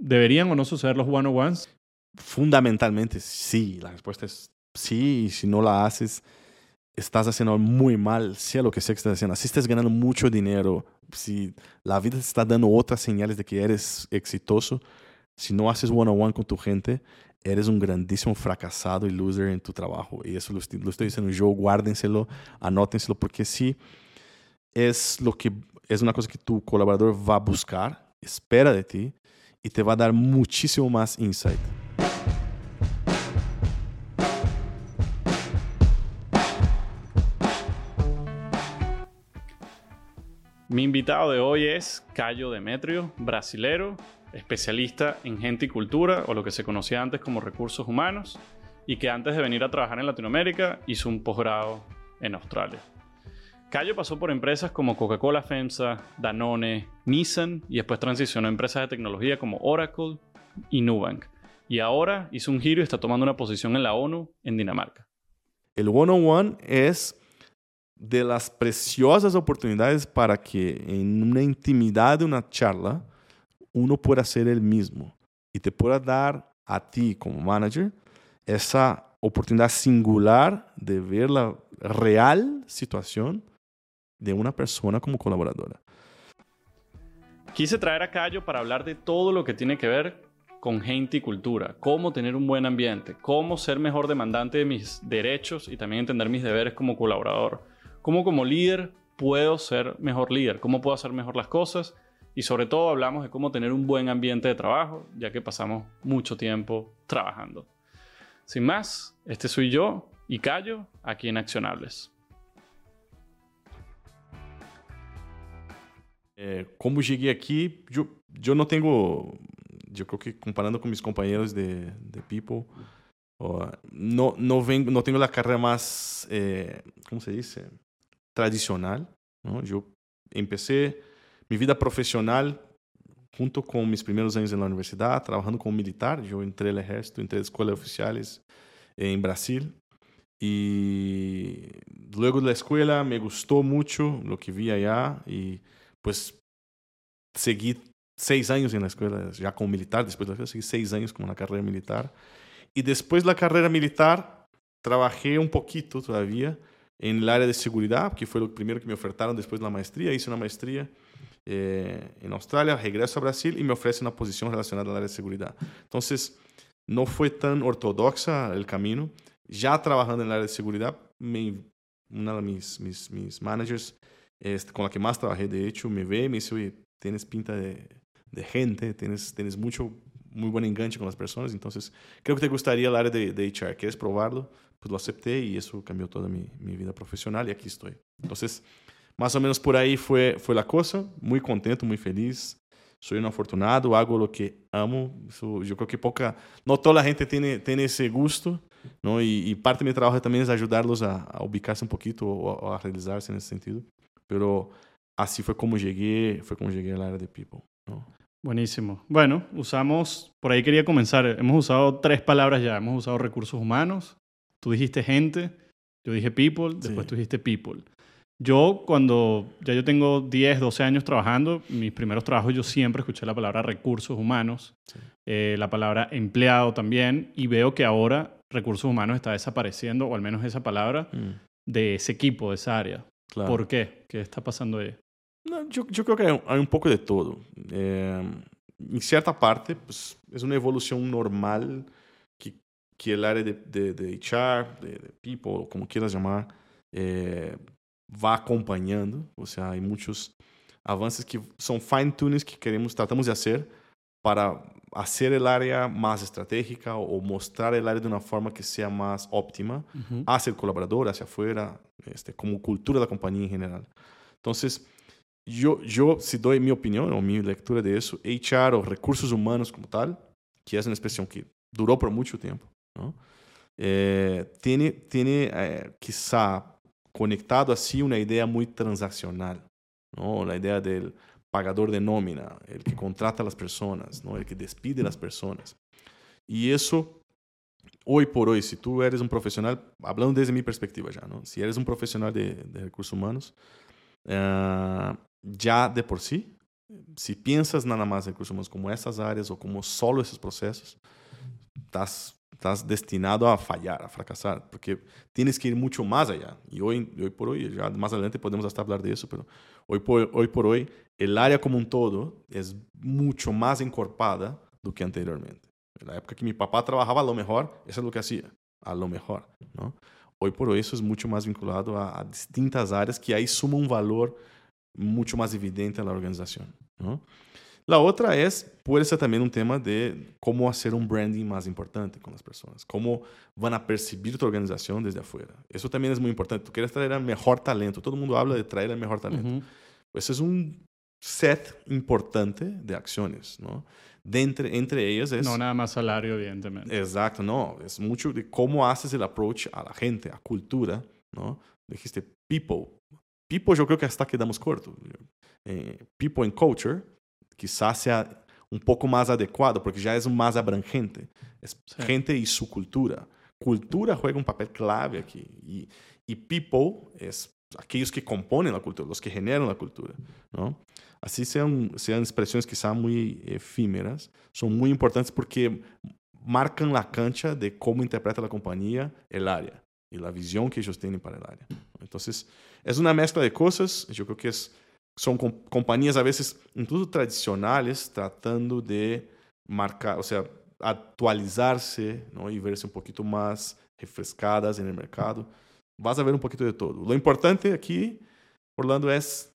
¿Deberían o no suceder los one-on-ones? Fundamentalmente sí, la respuesta es sí, y si no la haces, estás haciendo muy mal, sea lo que sea que estés haciendo. Si estás ganando mucho dinero, si la vida te está dando otras señales de que eres exitoso, si no haces one-on-one con tu gente, eres un grandísimo fracasado y loser en tu trabajo. Y eso lo estoy, lo estoy diciendo yo, guárdenselo, anótenselo, porque sí es lo que es una cosa que tu colaborador va a buscar, espera de ti y te va a dar muchísimo más insight. Mi invitado de hoy es Cayo Demetrio, brasilero, especialista en gente y cultura, o lo que se conocía antes como recursos humanos, y que antes de venir a trabajar en Latinoamérica hizo un posgrado en Australia. Cayo pasó por empresas como Coca-Cola FEMSA, Danone, Nissan y después transicionó a empresas de tecnología como Oracle y Nubank. Y ahora hizo un giro y está tomando una posición en la ONU en Dinamarca. El one-on-one es de las preciosas oportunidades para que en una intimidad de una charla uno pueda ser el mismo y te pueda dar a ti como manager esa oportunidad singular de ver la real situación de una persona como colaboradora. Quise traer a Cayo para hablar de todo lo que tiene que ver con gente y cultura, cómo tener un buen ambiente, cómo ser mejor demandante de mis derechos y también entender mis deberes como colaborador, cómo como líder puedo ser mejor líder, cómo puedo hacer mejor las cosas y sobre todo hablamos de cómo tener un buen ambiente de trabajo, ya que pasamos mucho tiempo trabajando. Sin más, este soy yo y Cayo aquí en Accionables. É, como cheguei aqui, eu, eu não tenho, eu creo que comparando com meus companheiros de, de People, não, não, não tenho a carreira mais, é, como se diz, tradicional. Não? Eu comecei minha vida profissional junto com meus primeiros anos na universidade, trabalhando como militar. Eu entrei no exército, entrei na escola de oficiais em Brasil. E logo da escola me gostou muito o que vi allá e pues seguí seis años en la escuela, ya como militar, después de la escuela seguí seis años como en la carrera militar. Y después de la carrera militar, trabajé un poquito todavía en el área de seguridad, que fue lo primero que me ofertaron después de la maestría. Hice una maestría eh, en Australia, regreso a Brasil y me ofrecen una posición relacionada al área de seguridad. Entonces, no fue tan ortodoxa el camino. Ya trabajando en el área de seguridad, me, una de mis, mis, mis managers este, con la que más trabajé, de hecho, me ve y me dice, oye, tienes pinta de, gente, tienes, tienes mucho, muy buen enganche con las personas, entonces creo que te gustaría el área de, de HR, ¿quieres probarlo? Pues lo acepté y eso cambió toda mi, mi, vida profesional y aquí estoy. Entonces, más o menos por ahí fue, fue la cosa, muy contento, muy feliz. Soy un afortunado, hago lo que amo. Eso, yo creo que poca, no toda la gente tiene, tiene ese gusto, ¿no? Y, parte de mi trabajo también es ayudarlos a, ubicarse un poquito o a realizarse en ese sentido. Pero así fue como llegué, fue como llegué al área de People. ¿no? Buenísimo. Bueno, usamos, por ahí quería comenzar, hemos usado tres palabras ya, hemos usado recursos humanos, tú dijiste gente, yo dije people, después sí. tú dijiste people. Yo cuando ya yo tengo 10, 12 años trabajando, mis primeros trabajos yo siempre escuché la palabra recursos humanos, sí. eh, la palabra empleado también, y veo que ahora recursos humanos está desapareciendo, o al menos esa palabra, mm. de ese equipo, de esa área. Claro. ¿Por qué? ¿Qué está pasando aí? Não, eu, eu creo que há um pouco de todo. É, em certa parte, pues, é uma evolução normal que, que a área de, de, de HR, de, de, people, como quieras chamar, é, vai acompanhando. Ou seja, há muitos avanços que são fine-tunings que queremos, tratamos de fazer para hacer el área más estratégica o mostrar el área de una forma que sea más óptima uh -huh. hacia el colaborador, hacia afuera, este, como cultura de la compañía en general. Entonces, yo, yo si doy mi opinión o mi lectura de eso, HR o recursos humanos como tal, que es una expresión que duró por mucho tiempo, ¿no? eh, tiene, tiene eh, quizá conectado así una idea muy transaccional, ¿no? la idea del pagador de nómina, el que contrata a las personas, ¿no? el que despide a las personas. Y eso, hoy por hoy, si tú eres un profesional, hablando desde mi perspectiva ya, ¿no? si eres un profesional de, de recursos humanos, uh, ya de por sí si piensas nada más en recursos humanos como essas áreas ou como solo esses processos, estás, estás destinado a fallar, a fracassar, porque tienes que ir muito mais allá. E hoje, hoje por hoje, já mais adelante podemos até falar disso, mas hoje por, hoje por hoje, el área como um todo é muito mais encorpada do que anteriormente. Na época que meu papá trabalhava a lo mejor, isso é o que hacía, a lo mejor, não? Hoje por hoje, isso é muito mais vinculado a, a distintas áreas que aí sumam um valor muito mais evidente na organização. La otra es, puede ser también un tema de cómo hacer un branding más importante con las personas, cómo van a percibir tu organización desde afuera. Eso también es muy importante. Tú quieres traer el mejor talento, todo el mundo habla de traer el mejor talento. Uh -huh. Pues es un set importante de acciones, ¿no? De entre, entre ellas es... No nada más salario, evidentemente. Exacto, no. Es mucho de cómo haces el approach a la gente, a cultura, ¿no? Dijiste people, People eu creo que hasta quedamos corto. Eh, people and culture quizás sea um pouco mais adequado porque já é mais abrangente. É gente e sua cultura. Cultura juega um papel clave aqui. E, e people é aqueles que compõem a cultura, os que generam a cultura. Não? Assim são, são expressões que são muito efímeras, são muito importantes porque marcam a cancha de como interpreta a companhia el área e a visão que eles têm para a área. Então, é uma mescla de coisas. Eu creo que es, son companhias a vezes incluso tradicionales tratando de marcar, o sea, atualizarse ¿no? y verse un poquito más refrescadas en el mercado. Vas a ver un poquito de todo. Lo importante aquí, Orlando, es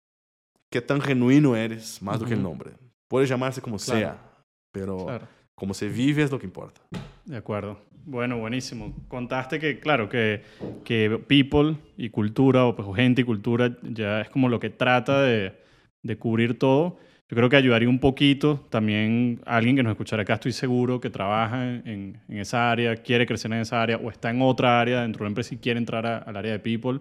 que tan genuino eres, más uh -huh. do que el nombre. Puede llamarse como claro. sea, pero claro. Como se vive es lo que importa. De acuerdo. Bueno, buenísimo. Contaste que, claro, que, que people y cultura, o pues, gente y cultura, ya es como lo que trata de, de cubrir todo. Yo creo que ayudaría un poquito también a alguien que nos escuchará acá, estoy seguro, que trabaja en, en, esa área, quiere crecer en esa área o está en otra área dentro de la empresa y quiere entrar al área de people.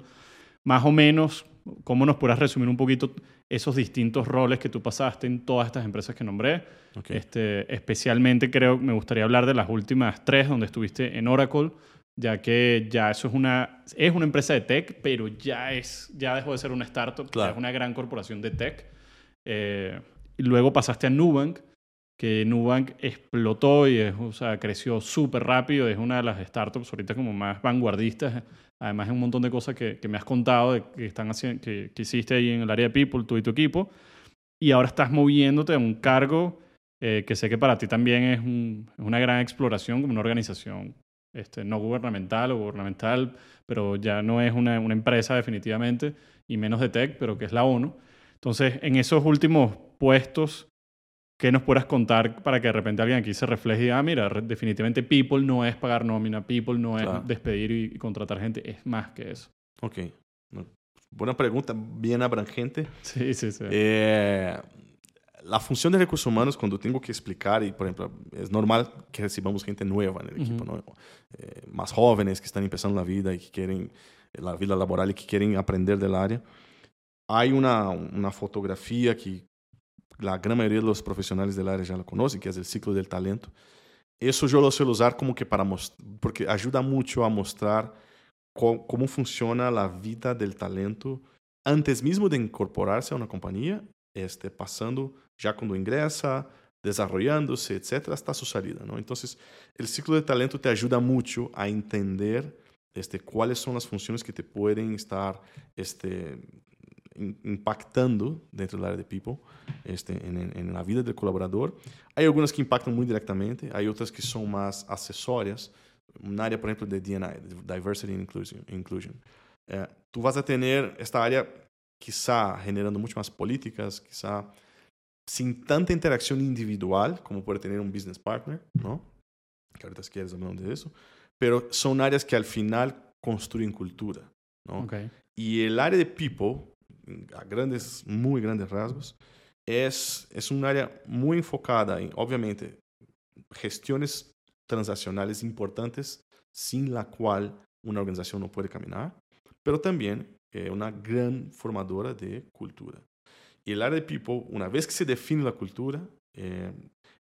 Más o menos, ¿cómo nos podrás resumir un poquito esos distintos roles que tú pasaste en todas estas empresas que nombré? Okay. Este, especialmente creo me gustaría hablar de las últimas tres donde estuviste en Oracle, ya que ya eso es una, es una empresa de tech, pero ya, es, ya dejó de ser una startup, claro. es una gran corporación de tech. Eh, y luego pasaste a Nubank, que Nubank explotó y es, o sea, creció súper rápido, es una de las startups ahorita como más vanguardistas Además, hay un montón de cosas que, que me has contado de que, están haciendo, que, que, hiciste ahí en el área de People, tú y tu equipo. Y ahora estás moviéndote a un cargo eh, que sé que para ti también es, un, es, una gran exploración como una organización este, no gubernamental o gubernamental, pero ya no es una, una empresa definitivamente, y menos de tech, pero que es la ONU. Entonces, en esos últimos puestos, ¿Qué nos puedas contar para que de repente alguien aquí se refleje y ah, mira, definitivamente People no es pagar nómina, People no es despedir y, contratar gente, es más que eso? Ok. Buena pregunta, bien abrangente. Sí, sí, sí. Eh, la función de recursos humanos, cuando tengo que explicar, y por ejemplo, es normal que recibamos gente nueva en el uh -huh. equipo, ¿no? eh, más jóvenes que están empezando la vida y que quieren, la vida laboral y que quieren aprender del área. Hay una, una fotografía que la gran mayoría de los profesionales del área ya lo conocen, que es el ciclo del talento. Eso yo lo suelo usar como que para porque ayuda mucho a mostrar cómo funciona la vida del talento antes mismo de incorporarse a una compañía, este, pasando ya cuando ingresa, desarrollándose, etcétera, hasta su salida. ¿no? Entonces, el ciclo de talento te ayuda mucho a entender este, cuáles son las funciones que te pueden estar este, impactando dentro da área de people, este, en, la vida del colaborador. Hay algunas que impactan muy directamente, hay otras que son más accesorias. Una área, por ejemplo, de D&I, Diversity and Inclusion. inclusion. Eh, tú vas a tener esta área quizá generando mucho más políticas, quizá sin tanta interacción individual como puede tener un business partner, ¿no? Que ahorita quieres hablamos de eso. Pero son áreas que al final construyen cultura, ¿no? Okay. Y el área de people a grandes, muy grandes rasgos, es, es un área muy enfocada en, obviamente, gestiones transaccionales importantes sin la cual una organización no puede caminar, pero también eh, una gran formadora de cultura. Y el área de People, una vez que se define la cultura, eh,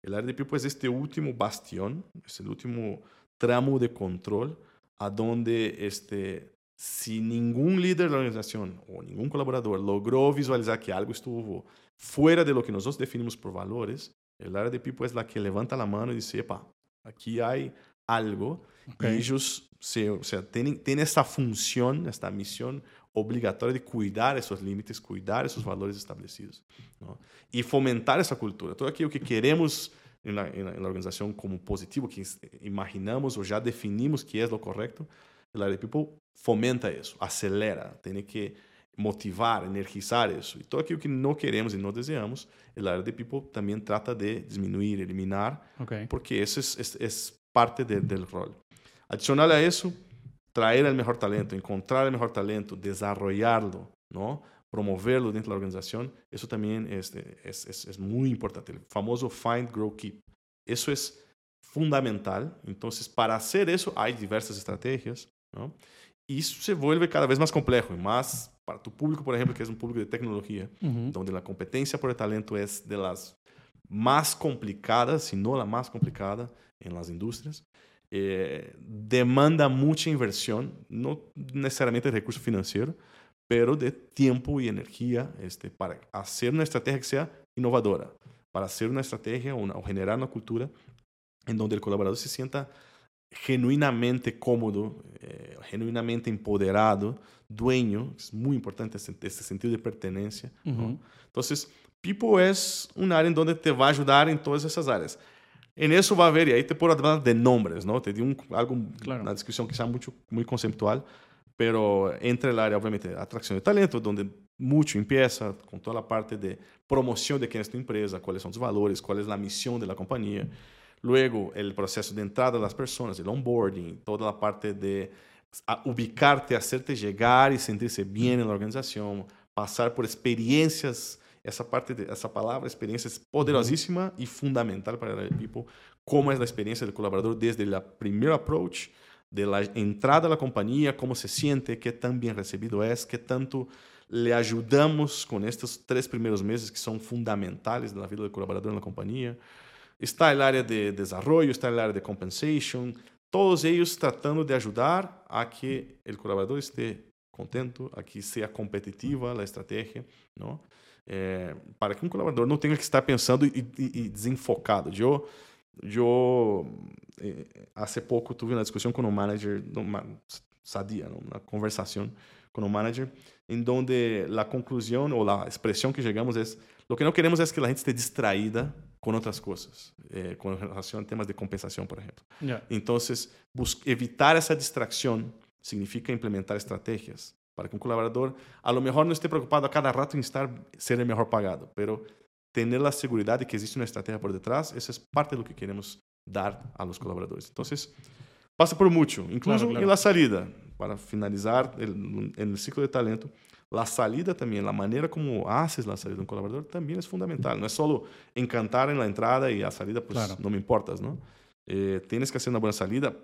el área de People es este último bastión, es el último tramo de control a donde este, si ningún líder de la organización o ningún colaborador logró visualizar que algo estuvo fuera de lo que nosotros definimos por valores, el área de people es la que levanta la mano y dice, epa, aquí hay algo. Y ellos se, o sea, tienen, tienen esta función, esta misión obligatoria de cuidar esos límites, cuidar esos valores establecidos. ¿no? Y fomentar esa cultura. Todo aquello que queremos en la, en la, organización como positivo, que imaginamos o ya definimos que es lo correcto, el área de people fomenta eso, acelera, tiene que motivar, energizar eso. Y todo aquello que no queremos y no deseamos, el área de people también trata de disminuir, eliminar, okay. porque eso es, es, es parte de, del rol. Adicional a eso, traer el mejor talento, encontrar el mejor talento, desarrollarlo, ¿no? promoverlo dentro de la organización, eso también es, es, es, es muy importante. El famoso find, grow, keep. Eso es fundamental. Entonces, para hacer eso hay diversas estrategias, ¿no? Y eso se vuelve cada vez más complejo y más para tu público, por ejemplo, que es un público de tecnología, uh -huh. donde la competencia por el talento es de las más complicadas, si no la más complicada en las industrias. Eh, demanda mucha inversión, no necesariamente de recurso financiero, pero de tiempo y energía este, para hacer una estrategia que sea innovadora, para hacer una estrategia una, o generar una cultura en donde el colaborador se sienta genuinamente cómodo, eh, genuinamente empoderado, dueño, es muy importante este, este sentido de pertenencia. Uh -huh. ¿no? Entonces, People es un área en donde te va a ayudar en todas esas áreas. En eso va a haber, y ahí te puedo hablar de nombres, ¿no? Te di un, algo, claro. una descripción sea mucho, muy conceptual, pero entre el área, obviamente, atracción de talento, donde mucho empieza con toda la parte de promoción de quién es tu empresa, cuáles son tus valores, cuál es la misión de la compañía. Luego, el proceso de entrada de las personas, el onboarding, toda la parte de ubicarte, hacerte llegar y sentirse bien en la organización, pasar por experiencias essa parte, de, essa palavra experiência é poderosíssima uhum. e fundamental para el people. Como é a experiência do colaborador desde o primeiro approach, de la entrada à companhia, como se siente, que tão bem recebido é, que tanto le ajudamos com estes três primeiros meses que são fundamentais na vida do colaborador na companhia. Está a área de desenvolvimento, está a área de compensation, todos eles tratando de ajudar a que o colaborador esteja contento, a que seja competitiva a estratégia, não? É, para que um colaborador não tenha que estar pensando e, e, e desenfocado. Eu, eu, há pouco, tive uma discussão com um manager, numa sadia, numa conversação com um manager, em donde a conclusão ou a expressão que chegamos é: o que não queremos é que a gente esteja distraída com outras coisas, eh, com relação a temas de compensação, por exemplo. Yeah. Então, evitar essa distração significa implementar estratégias para que um colaborador, a lo mejor não esteja preocupado a cada rato em estar ser o melhor pagado, pero tener a segurança de que existe uma estratégia por detrás, isso é parte do que queremos dar a los colaboradores. Então, passa por muito, incluso claro, claro. en la salida, para finalizar el, el ciclo de talento, la salida também, a maneira como haces la salida de um colaborador também é fundamental. Não é só encantar en la entrada e a salida, pues claro. no me importas, ¿no? Eh, tienes que hacer una buena salida,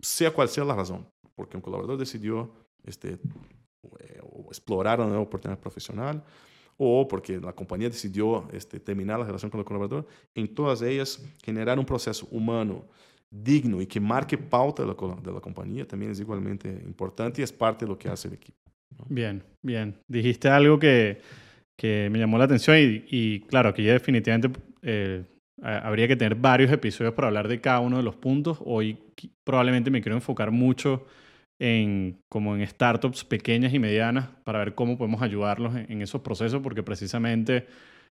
sea cual sea la razón, porque un colaborador decidió este, explorar una nueva oportunidad profesional o porque la compañía decidió este, terminar la relación con el colaborador, en todas ellas generar un proceso humano digno y que marque pauta de la compañía también es igualmente importante y es parte de lo que hace el equipo. ¿No? Bien, bien. Dijiste algo que, que me llamó la atención y, y claro, aquí ya definitivamente eh, habría que tener varios episodios para hablar de cada uno de los puntos. Hoy probablemente me quiero enfocar mucho en, como en startups pequeñas y medianas para ver cómo podemos ayudarlos en, en esos procesos, porque precisamente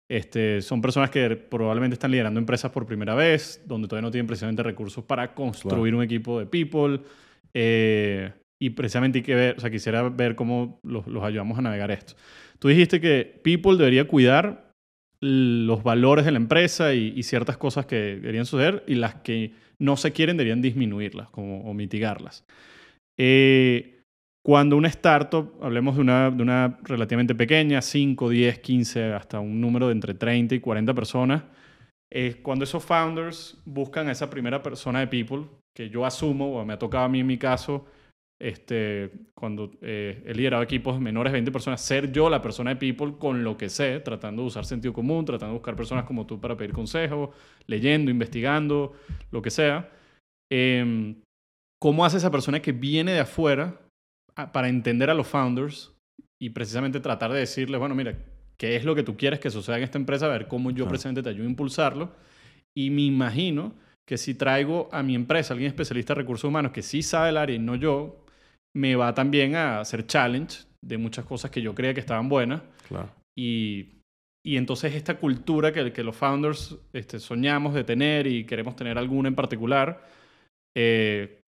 este, son personas que probablemente están liderando empresas por primera vez, donde todavía no tienen precisamente recursos para construir un equipo de people. Eh, y precisamente hay que ver, o sea, quisiera ver cómo los, ayudamos a navegar esto. Tú dijiste que people debería cuidar los valores de la empresa y, ciertas cosas que deberían suceder y las que no se quieren deberían disminuirlas o mitigarlas. Eh, cuando una startup, hablemos de una, de una relativamente pequeña, 5, 10, 15, hasta un número de entre 30 y 40 personas, eh, cuando esos founders buscan a esa primera persona de people, que yo asumo, o me ha tocado a mí en mi caso, este, cuando eh, he liderado equipos menores de 20 personas, ser yo la persona de people con lo que sé, tratando de usar sentido común, tratando de buscar personas como tú para pedir consejo, leyendo, investigando, lo que sea. Eh, ¿Cómo hace esa persona que viene de afuera a, para entender a los founders y precisamente tratar de decirles, bueno, mira, qué es lo que tú quieres que suceda en esta empresa, a ver cómo yo Claro. presente te ayudo a impulsarlo. Y me imagino que si traigo a mi empresa alguien especialista en recursos humanos que sí sabe el área y no yo, me va también a hacer challenge de muchas cosas que yo creía que estaban buenas. Claro. Y, y entonces esta cultura que, que los founders este, soñamos de tener y queremos tener alguna en particular, eh,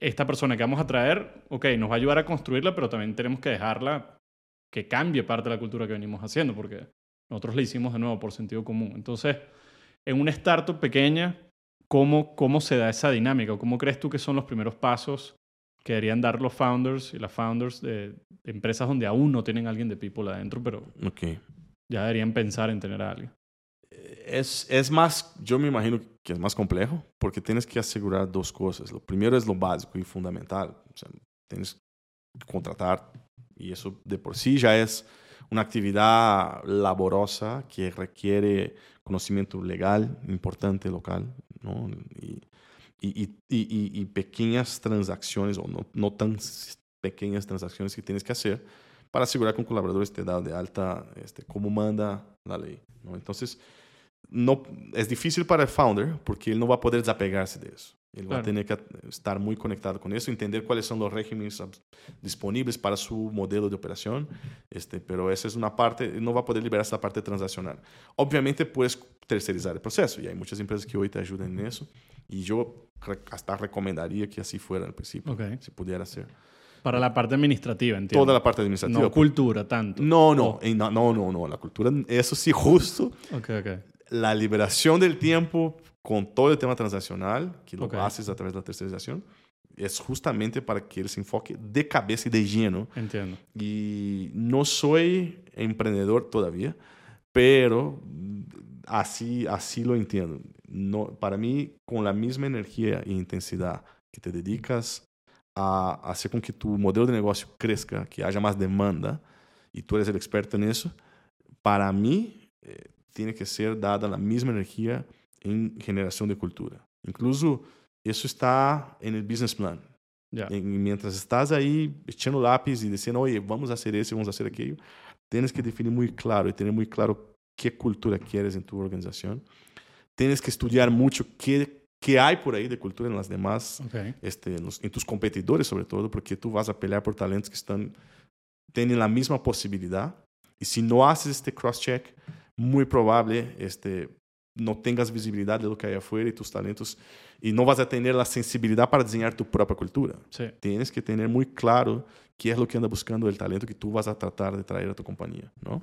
esta persona que vamos a traer, ok, nos va a ayudar a construirla, pero también tenemos que dejarla que cambie parte de la cultura que venimos haciendo, porque nosotros la hicimos de nuevo por sentido común. Entonces, en una startup pequeña, ¿cómo, cómo se da esa dinámica? ¿O ¿Cómo crees tú que son los primeros pasos que deberían dar los founders y las founders de, de empresas donde aún no tienen a alguien de people adentro, pero Ok. ya deberían pensar en tener a alguien? Es, es más, yo me imagino que es más complejo porque tienes que asegurar dos cosas. Lo primero es lo básico y fundamental. O sea, tienes que contratar y eso de por sí ya es una actividad laborosa que requiere conocimiento legal importante local ¿no? y, y, y, y, y pequeñas transacciones o no, no tan pequeñas transacciones que tienes que hacer para asegurar que un colaborador esté dado de alta este, como manda la ley. ¿no? Entonces, no, es difícil para el founder porque él no va a poder desapegarse de eso. Él va a Claro. tener que estar muy conectado con eso, entender cuáles son los regímenes abs- disponibles para su modelo de operación, este, pero esa es una parte, él no va a poder liberar esa parte transaccional. Obviamente puedes tercerizar el proceso y hay muchas empresas que hoy te ayudan en eso y yo re- hasta recomendaría que así fuera al principio, Ok. si pudiera ser. Para la parte administrativa, entiendo. Toda la parte administrativa. no cultura tanto. No, no, Oh. eh, no, no, no, no, la cultura, eso sí, justo Ok, ok. la liberación del tiempo con todo el tema transaccional, que lo haces a través de la tercerización, es justamente para que él se enfoque de cabeza y de lleno. Entiendo. Y no soy emprendedor todavía, pero así, así lo entiendo. No, para mí, con la misma energía e intensidad que te dedicas a hacer con que tu modelo de negocio crezca, que haya más demanda, y tú eres el experto en eso, para mí eh, tiene que ser dada la misma energía en generación de cultura. Incluso eso está en el business plan. Ya. E mientras estás aí echando lápis e dizendo, oye, vamos a hacer eso, vamos a hacer aquello, tienes que definir muy claro y tener muy claro qué cultura quieres en tu organización. Tienes que estudiar mucho qué, qué hay por ahí de cultura en las demás, Ok. este, en, los- en tus competidores sobre todo, porque tú vas a pelear por talentos que están, tienen la misma posibilidad. Y si no haces este cross-check, muy probable este, no tengas visibilidad de lo que hay afuera y tus talentos, y no vas a tener la sensibilidad para diseñar tu propia cultura. Sí. Tienes que tener muy claro qué es lo que anda buscando el talento que tú vas a tratar de traer a tu compañía, ¿no?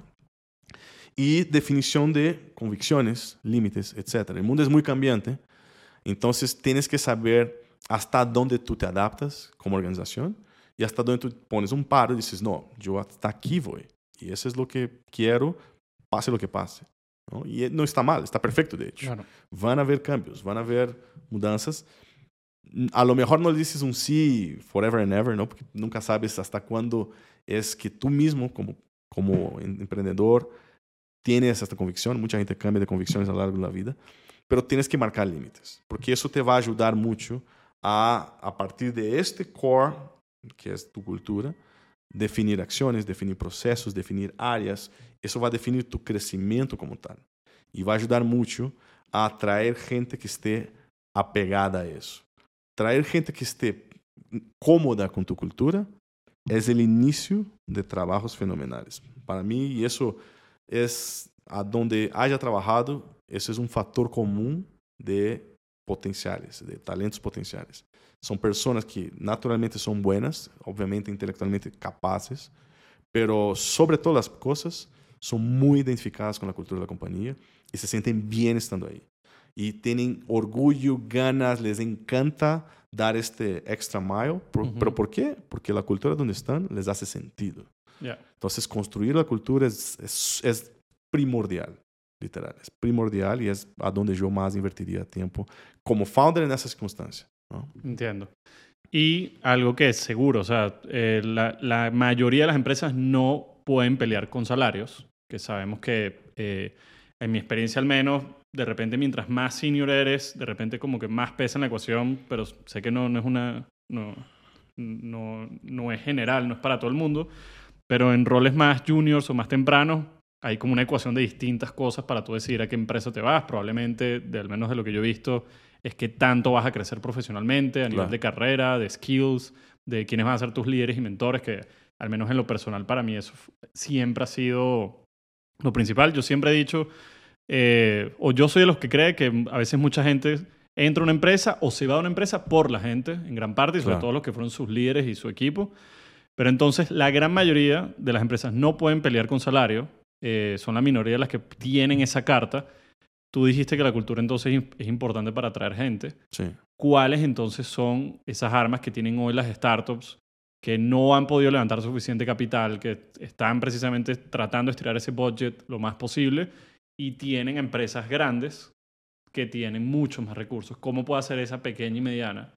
Y definición de convicciones, límites, etc. El mundo es muy cambiante, entonces tienes que saber hasta dónde tú te adaptas como organización y hasta dónde tú pones un paro y dices, no, yo hasta aquí voy. Y eso es lo que quiero, pase lo que pase. ¿No? Y no está mal, está perfecto, de hecho Claro. van a haber cambios, van a haber mudanças. A lo mejor no le dices un sí forever and ever, ¿no? Porque nunca sabes hasta cuándo es que tú mismo, como, como em- emprendedor, tienes esta convicción. Mucha gente cambia de convicciones a lo largo de la vida, pero tienes que marcar límites, porque eso te va a ayudar mucho a, a partir de este core, que es tu cultura, definir acciones, definir procesos, definir áreas. Eso va a definir tu crecimiento como tal. E vai ajudar muito a atrair gente que esté apegada a isso. Traer gente que esté cómoda com tu cultura é o início de trabalhos fenomenais. Para mim, isso é a donde haya trabalhado, esse é um fator comum de potenciais, de talentos potenciais. São pessoas que naturalmente são buenas, obviamente intelectualmente capazes, pero sobre todas as coisas são muito identificadas com a cultura da companhia e se sentem bem estando aí. E têm orgulho, ganas, les encanta dar este extra mile. Por, Ujú. ¿Pero por quê? Porque a cultura onde estão les hace sentido. Ya. Então, construir a cultura é, é, é primordial, literal. É primordial e é a donde eu mais invertiria tempo como founder nessa circunstância. Entiendo. Y algo que es seguro, o sea, eh, la, la mayoría de las empresas no pueden pelear con salarios, que sabemos que, eh, en mi experiencia al menos, de repente mientras más senior eres, de repente como que más pesa en la ecuación, pero sé que no, no es una, no, no, no es general, no es para todo el mundo, pero en roles más juniors o más tempranos, hay como una ecuación de distintas cosas para tú decidir a qué empresa te vas. Probablemente, de, al menos de lo que yo he visto, es que tanto vas a crecer profesionalmente, a nivel Claro. de carrera, de skills, de quiénes van a ser tus líderes y mentores, que al menos en lo personal para mí eso siempre ha sido lo principal. Yo siempre he dicho, eh, o yo soy de los que cree que a veces mucha gente entra a una empresa o se va a una empresa por la gente, en gran parte, y sobre Claro. todo los que fueron sus líderes y su equipo. Pero entonces la gran mayoría de las empresas no pueden pelear con salario, eh, son la minoría las que tienen esa carta. Tú dijiste que la cultura entonces es im- es importante para atraer gente. Sí. ¿Cuáles entonces son esas armas que tienen hoy las startups que no han podido levantar suficiente capital, que están precisamente tratando de estirar ese budget lo más posible y tienen empresas grandes que tienen muchos más recursos? ¿Cómo puede hacer esa pequeña y mediana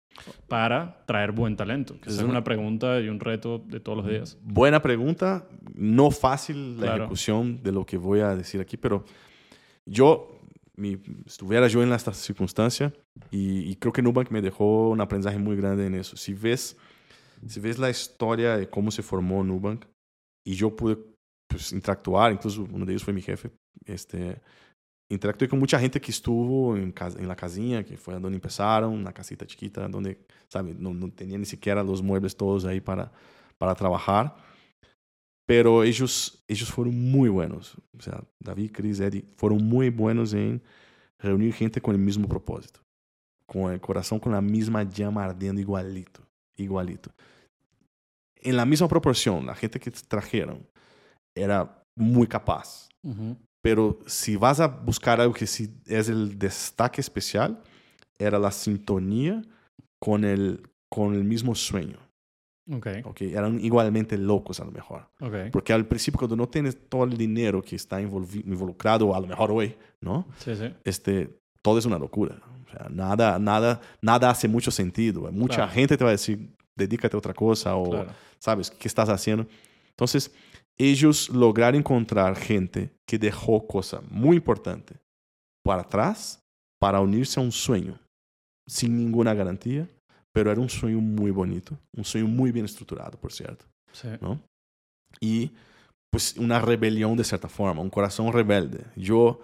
para traer buen talento? Que Es esa es una- una pregunta y un reto de todos los días. Buena pregunta, no fácil la Claro. ejecución de lo que voy a decir aquí, pero yo, mi, estuviera yo en esta circunstancia y, y creo que Nubank me dejó un aprendizaje muy grande en eso. Si ves, si ves la historia de cómo se formó Nubank y yo pude pues, interactuar, incluso uno de ellos fue mi jefe, este, interactué con mucha gente que estuvo en, casa, en la casinha, que fue donde empezaron, una casita chiquita, donde, sabe, no, no tenía ni siquiera los muebles todos ahí para, para trabajar. Pero ellos, ellos fueron muy buenos. O sea, David, Chris, Eddie, fueron muy buenos en reunir gente con el mismo propósito. Con el corazón con la misma llama ardiendo igualito. Igualito. En la misma proporción, la gente que trajeron era muy capaz. Pero si vas a buscar algo que sí es el destaque especial, era la sintonía con el, con el mismo sueño. Ok, ¿ok? Eran igualmente locos a lo mejor. ok. Porque al principio, cuando no tienes todo el dinero que está involucrado, a lo mejor hoy, ¿no? Sí, sí. Este, todo es una locura. O sea, nada, nada, nada hace mucho sentido. Mucha Claro. gente te va a decir, dedícate a otra cosa o, Claro. ¿sabes? ¿Qué estás haciendo? Entonces, ellos lograron encontrar gente que dejó cosa muy importante para atrás para unirse a un sueño sin ninguna garantía, pero era un sueño muy bonito, un sueño muy bien estructurado, por cierto. Sí. ¿no? Y pues una rebelión de cierta forma, un corazón rebelde. Yo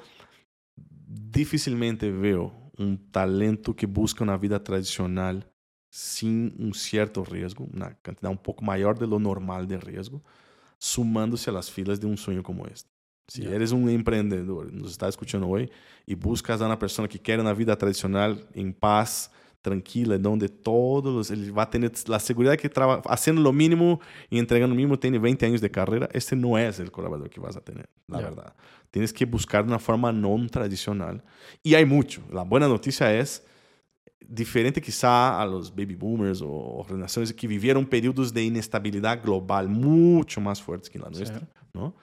difícilmente veo un talento que busca una vida tradicional sin un cierto riesgo, una cantidad un poco mayor de lo normal de riesgo, sumándose a las filas de un sueño como este. Si Ya. eres un emprendedor, nos está escuchando hoy, y buscas a una persona que quiere una vida tradicional en paz, tranquila, donde todos él va a tener la seguridad que traba, haciendo lo mínimo y entregando lo mínimo, tiene 20 años de carrera, este no es el colaborador que vas a tener, la verdad. Tienes que buscar de una forma no tradicional. Y hay mucho. La buena noticia es, diferente quizá a los baby boomers o generaciones que vivieron periodos de inestabilidad global mucho más fuertes que la Sí. nuestra, ¿no?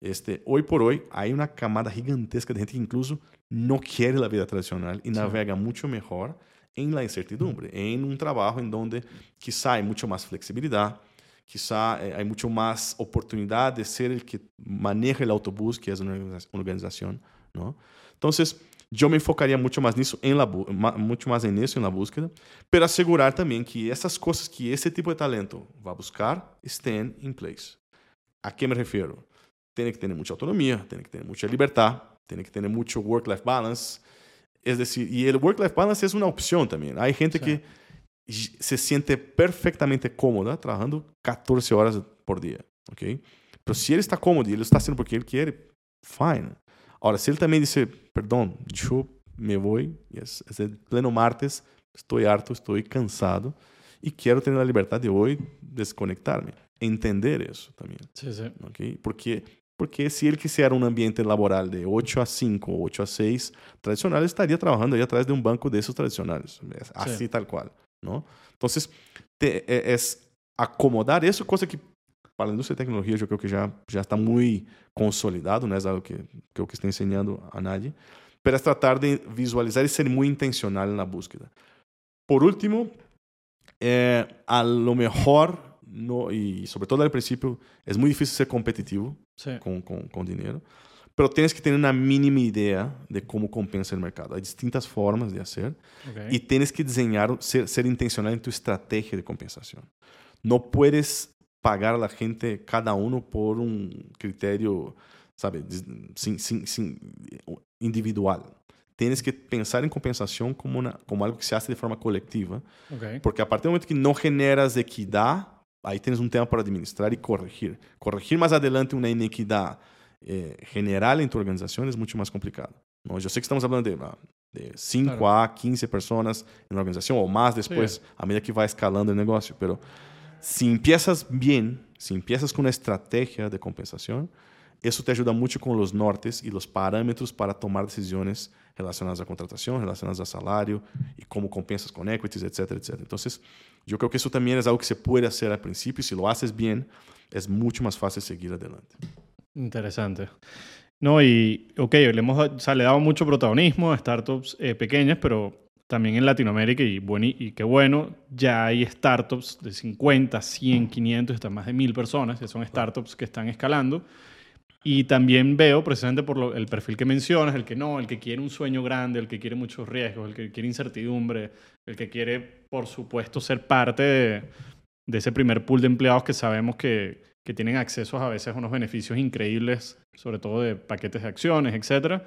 Este, hoy por hoy hay una camada gigantesca de gente que incluso no quiere la vida tradicional y Sí. navega mucho mejor en la incertidumbre, en un trabajo en donde quizá hay mucho más flexibilidad, quizá eh, hay mucho más oportunidad de ser el que maneja el autobús, que es una organiza- organización, ¿no? Entonces, yo me enfocaría mucho más nisso, en la bu- ma- mucho más en eso, en la búsqueda, pero asegurar también que essas coisas que esse tipo de talento vai buscar estén em place. ¿A qué me refiero? Tiene que tener mucha autonomía, tiene que tener mucha libertad, tiene que tener mucho work-life balance. Es decir, y el work-life balance es una opción también. Hay gente Sí. que se siente perfectamente cómoda trabajando 14 horas por día, ¿ok? Pero si ele está cómodo y ele está haciendo porque ele quiere, fine. Ahora, si ele também dice, perdón, yo me voy, es, es el pleno martes, estoy harto, estoy cansado y quiero tener la libertad de hoy desconectarme. Entender eso también. Sí, sí. ¿ok? Porque, porque si ele quisiera um ambiente laboral de 8 a 5 ou 8 a 6 tradicional, estaria trabalhando aí atrás de um banco desses tradicionais. Assim, Sí. tal qual. ¿no? Entonces, te, é, es acomodar isso, coisa que para a indústria de tecnologia eu creo que já, já está muito consolidado, não é algo que, que eu que estou ensinando a nadie, es tratar de visualizar e ser muito intencional na búsqueda. Por último, eh, a lo mejor, no, y sobre todo al principio, es muy difícil ser competitivo Sí. con, con, con dinero, pero tienes que tener una mínima idea de cómo compensa el mercado. Hay distintas formas de hacer Ok. y tienes que diseñar, ser, ser intencional en tu estrategia de compensación. No puedes pagar a la gente cada uno por un criterio sabe, sin, sin, sin, individual. Tienes que pensar en compensación como, una, como algo que se hace de forma colectiva, Ok. porque a partir do momento que não generas equidade, aí tens um tempo para administrar e corrigir. Corrigir mais adelante uma inequidade eh, general em tu organização é muito mais complicado. Não? Eu sei que estamos falando de, ah, de 5 Claro. a 15 pessoas na organização, ou mais depois, à medida que vai escalando o negócio. Pero se empiezas bem, se empiezas com uma estratégia de compensação, isso te ajuda muito com os nortes e os parâmetros para tomar decisões relacionadas à contratação, relacionadas a salário e como compensas com equities, etc, etc. Então, eu creo que isso também é algo que se pode fazer a princípio. Se lo haces bem, é muito mais fácil seguir adelante. Interesante. No, y ok, le hemos o sea, le he dado mucho protagonismo a startups eh, pequeñas, pero también en Latinoamérica, y, bueno, y qué bueno, ya hay startups de 50, 100, 500, hasta más de 1000 personas, que son startups que están escalando. Y también veo, precisamente por lo- el perfil que mencionas, el que no, el que quiere un sueño grande, el que quiere muchos riesgos, el que quiere incertidumbre, el que quiere, por supuesto, ser parte de, de ese primer pool de empleados que sabemos que, que tienen acceso a veces a unos beneficios increíbles, sobre todo de paquetes de acciones, etc.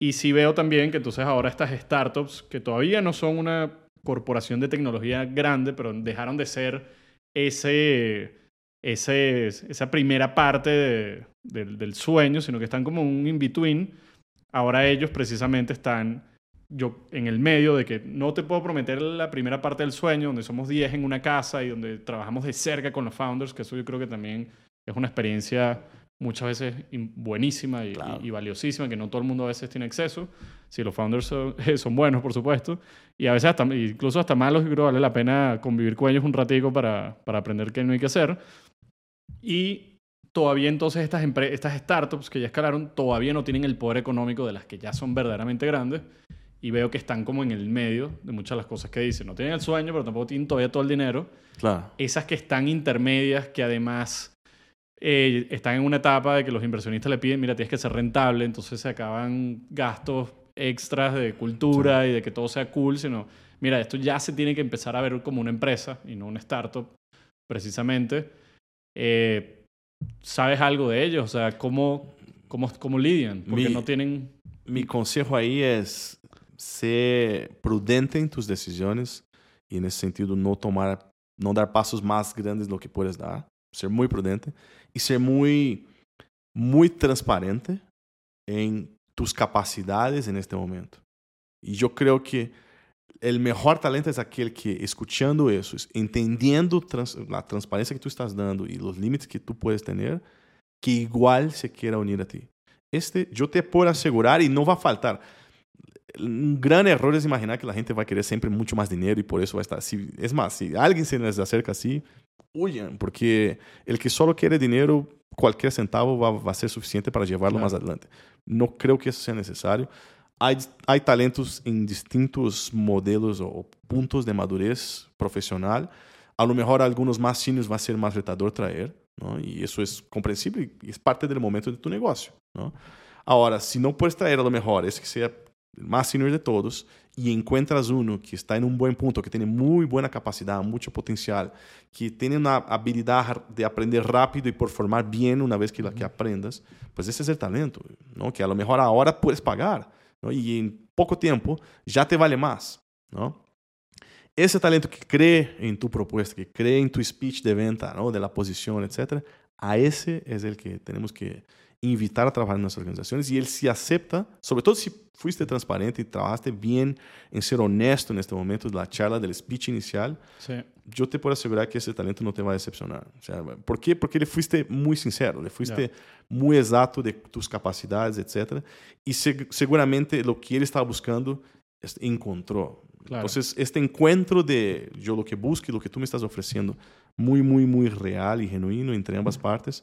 Y sí veo también que entonces ahora estas startups, que todavía no son una corporación de tecnología grande, pero dejaron de ser ese, ese, esa primera parte de- del, del sueño, sino que están como un in-between. Ahora ellos precisamente están yo en el medio de que no te puedo prometer la primera parte del sueño, donde somos 10 en una casa y donde trabajamos de cerca con los founders, que eso yo creo que también es una experiencia muchas veces buenísima y, Claro. y- y valiosísima, que no todo el mundo a veces tiene acceso. Si los founders son, son buenos, por supuesto, y a veces hasta, incluso hasta malos, yo creo que vale la pena convivir con ellos un ratico para, para aprender qué no hay que hacer. Y todavía entonces estas, estas startups que ya escalaron todavía no tienen el poder económico de las que ya son verdaderamente grandes y veo que están como en el medio de muchas de las cosas que dicen. No tienen el sueño, pero tampoco tienen todavía todo el dinero. Claro. Esas que están intermedias, que además eh, están en una etapa de que los inversionistas le piden, mira, tienes que ser rentable, entonces se acaban gastos extras de cultura y de que todo sea cool, sino, mira, esto ya se tiene que empezar a ver como una empresa y no una startup, precisamente. Eh, ¿Sabes algo de ellos? O sea, ¿cómo, cómo, cómo lidian? Porque Mi- no tienen... Mi consejo aí é ser prudente em tus decisões e nesse sentido não tomar, não dar passos mais grandes do que puedes dar, ser muito prudente e ser muito, muito transparente em tus capacidades neste momento. E eu creio que o melhor talento é aquele que, escutando isso, entendendo trans, a transparência que tu estás dando e os limites que tu puedes ter, que igual se queira unir a ti. Este, eu te puedo assegurar e não vai faltar. Um grande erro é imaginar que a gente vai querer sempre muito mais dinheiro e por isso vai estar. Se, é mais, se alguém se nos acerca assim, huyan, porque el que só quer dinheiro, qualquer centavo vai, vai ser suficiente para levá-lo Claro. mais adelante. Não creio que isso seja necessário. Há, há talentos em distintos modelos ou pontos de madurez profissional. A lo mejor alguns mais seniors vai ser mais retador trazer, não? e isso é compreensível e é parte do momento de tu negócio. Não? Agora, se não puedes trazer a lo mejor esse que seja mais senior de todos e encuentras uno que está em um bom ponto, que tem muito boa capacidade, muito potencial, que tem uma habilidade de aprender rápido e performar bem uma vez que, que aprendas, pues esse é o talento, não? que a lo mejor agora puedes pagar não? E em pouco tempo já te vale mais. Não? Esse talento que crê em tu proposta, que crê em tu speech de venta, não? de la posição, etc., a esse é o que temos que invitar a trabalhar nas organizações e ele se acepta, sobretudo se fuiste transparente e trabalhaste bem em ser honesto neste momento da charla, do speech inicial, Sí. eu te posso assegurar que esse talento não te vai decepcionar. O sea, ¿Por quê? Porque ele fuiste muito sincero, ele fuiste Yeah. muito exato de tus capacidades, etc. Se, seguramente o que ele estava buscando es- encontrou. Claro. Então, este encontro de eu lo que busco e lo que tu me estás oferecendo, muito, muito, muito real e genuíno entre ambas partes,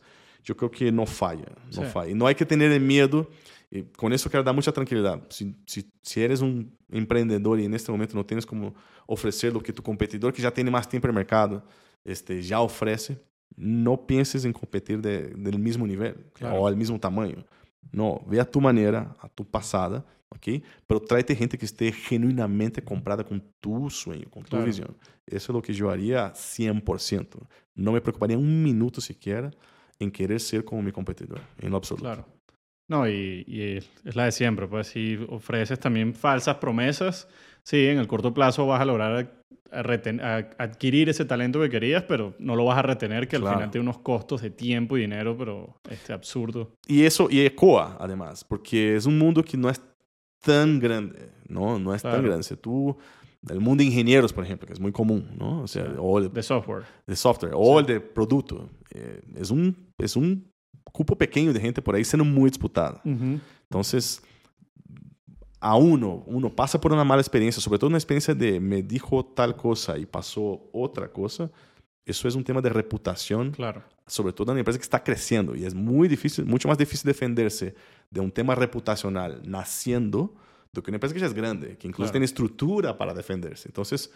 eu creio que não falha. Não Sí. falha. E não há que ter medo. E com isso eu quero dar muita tranquilidade. Se, se, se eres um empreendedor e neste momento não tens como oferecer o que tu competidor, que já tem mais tempo no mercado, este, já oferece, não penses em competir de, do mesmo nível Claro. ou ao mesmo tamanho. Não, ve a tu maneira, a tu passada, ok? Pero tráete gente que esté genuinamente comprada com tu sueño, com tu Claro. visão. Isso é o que eu haria 100%. Não me preocuparia um minuto sequer em querer ser como meu competidor, em lo absoluto. Claro. No, y, y es la de siempre, pues si ofreces también falsas promesas, sí, en el corto plazo vas a lograr adquirir ese talento que querías, pero no lo vas a retener, que al final tiene unos costos de tiempo y dinero, pero este absurdo. Y eso, y ecoa, además, porque es un mundo que no es tan grande, ¿no? No es tan grande. Si tú, el mundo de ingenieros, por ejemplo, que es muy común, ¿no? O sea, o el, de software. De software, o el de producto. Eh, es, un, es un cupo pequeño de gente por ahí siendo muy disputada. Entonces, a uno, uno pasa por una mala experiencia, sobre todo una experiencia de me dijo tal cosa y pasó otra cosa, eso es un tema de reputación, claro. sobre todo en una empresa que está creciendo y es muy difícil, mucho más difícil defenderse de un tema reputacional naciendo do que una empresa que ya es grande, que incluso tiene estructura para defenderse. Entonces,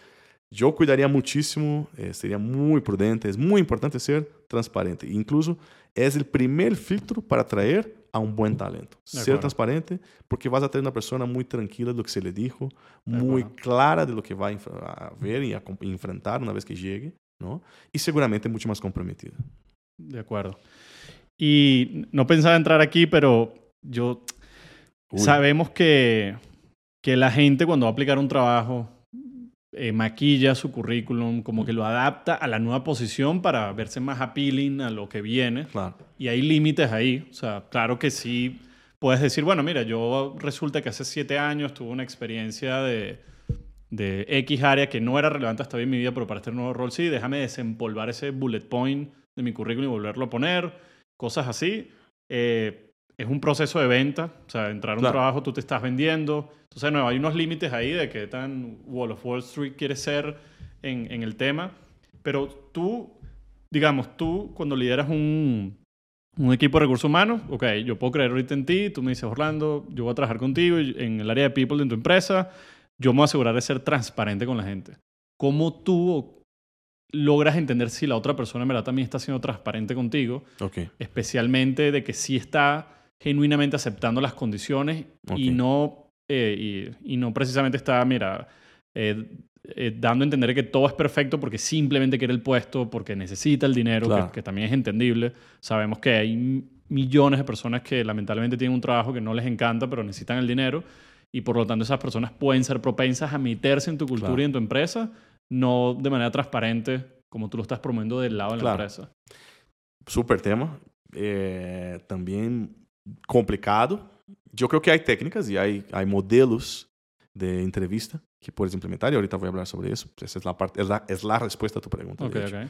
yo cuidaría muchísimo, eh, sería muy prudente, es muy importante ser transparente. Incluso es el primer filtro para atraer a un buen talento. Ser transparente, porque vas a tener una persona muy tranquila de lo que se le dijo, muy clara de lo que va a ver y a enfrentar una vez que llegue, ¿no? Y seguramente mucho más comprometida. De acuerdo. Y no pensaba entrar aquí, pero yo sabemos que, que la gente cuando va a aplicar un trabajo eh, maquilla su currículum, como que lo adapta a la nueva posición para verse más appealing a lo que viene. Y hay límites ahí. O sea, claro que sí puedes decir, bueno, mira, yo resulta que hace siete años tuve una experiencia de, de X área que no era relevante hasta hoy en mi vida, pero para este nuevo rol sí, déjame desempolvar ese bullet point de mi currículum y volverlo a poner, cosas así. Eh, es un proceso de venta, o sea, entrar a un trabajo tú te estás vendiendo. Entonces, no, hay unos límites ahí de qué tan Wall of Wall Street quieres ser en, en el tema. Pero tú, digamos, tú cuando lideras un, un equipo de recursos humanos, ok, yo puedo creer ahorita en ti, tú me dices, Orlando, yo voy a trabajar contigo en el área de people de tu empresa, yo me voy a asegurar de ser transparente con la gente. ¿Cómo tú logras entender si la otra persona en verdad también está siendo transparente contigo? Okay. Especialmente de que sí está genuinamente aceptando las condiciones y, no, eh, y, no precisamente está, mira, eh, eh, dando a entender que todo es perfecto porque simplemente quiere el puesto, porque necesita el dinero, que, también es entendible. Sabemos que hay millones de personas que lamentablemente tienen un trabajo que no les encanta, pero necesitan el dinero y por lo tanto esas personas pueden ser propensas a meterse en tu cultura y en tu empresa, no de manera transparente como tú lo estás promoviendo del lado de la empresa. Súper tema. también complicado. Eu creio que há técnicas e há, modelos de entrevista que puedes implementar y ahorita voy a hablar sobre eso. Esa es la, parte, es la, es la respuesta a tu pregunta. Okay, okay.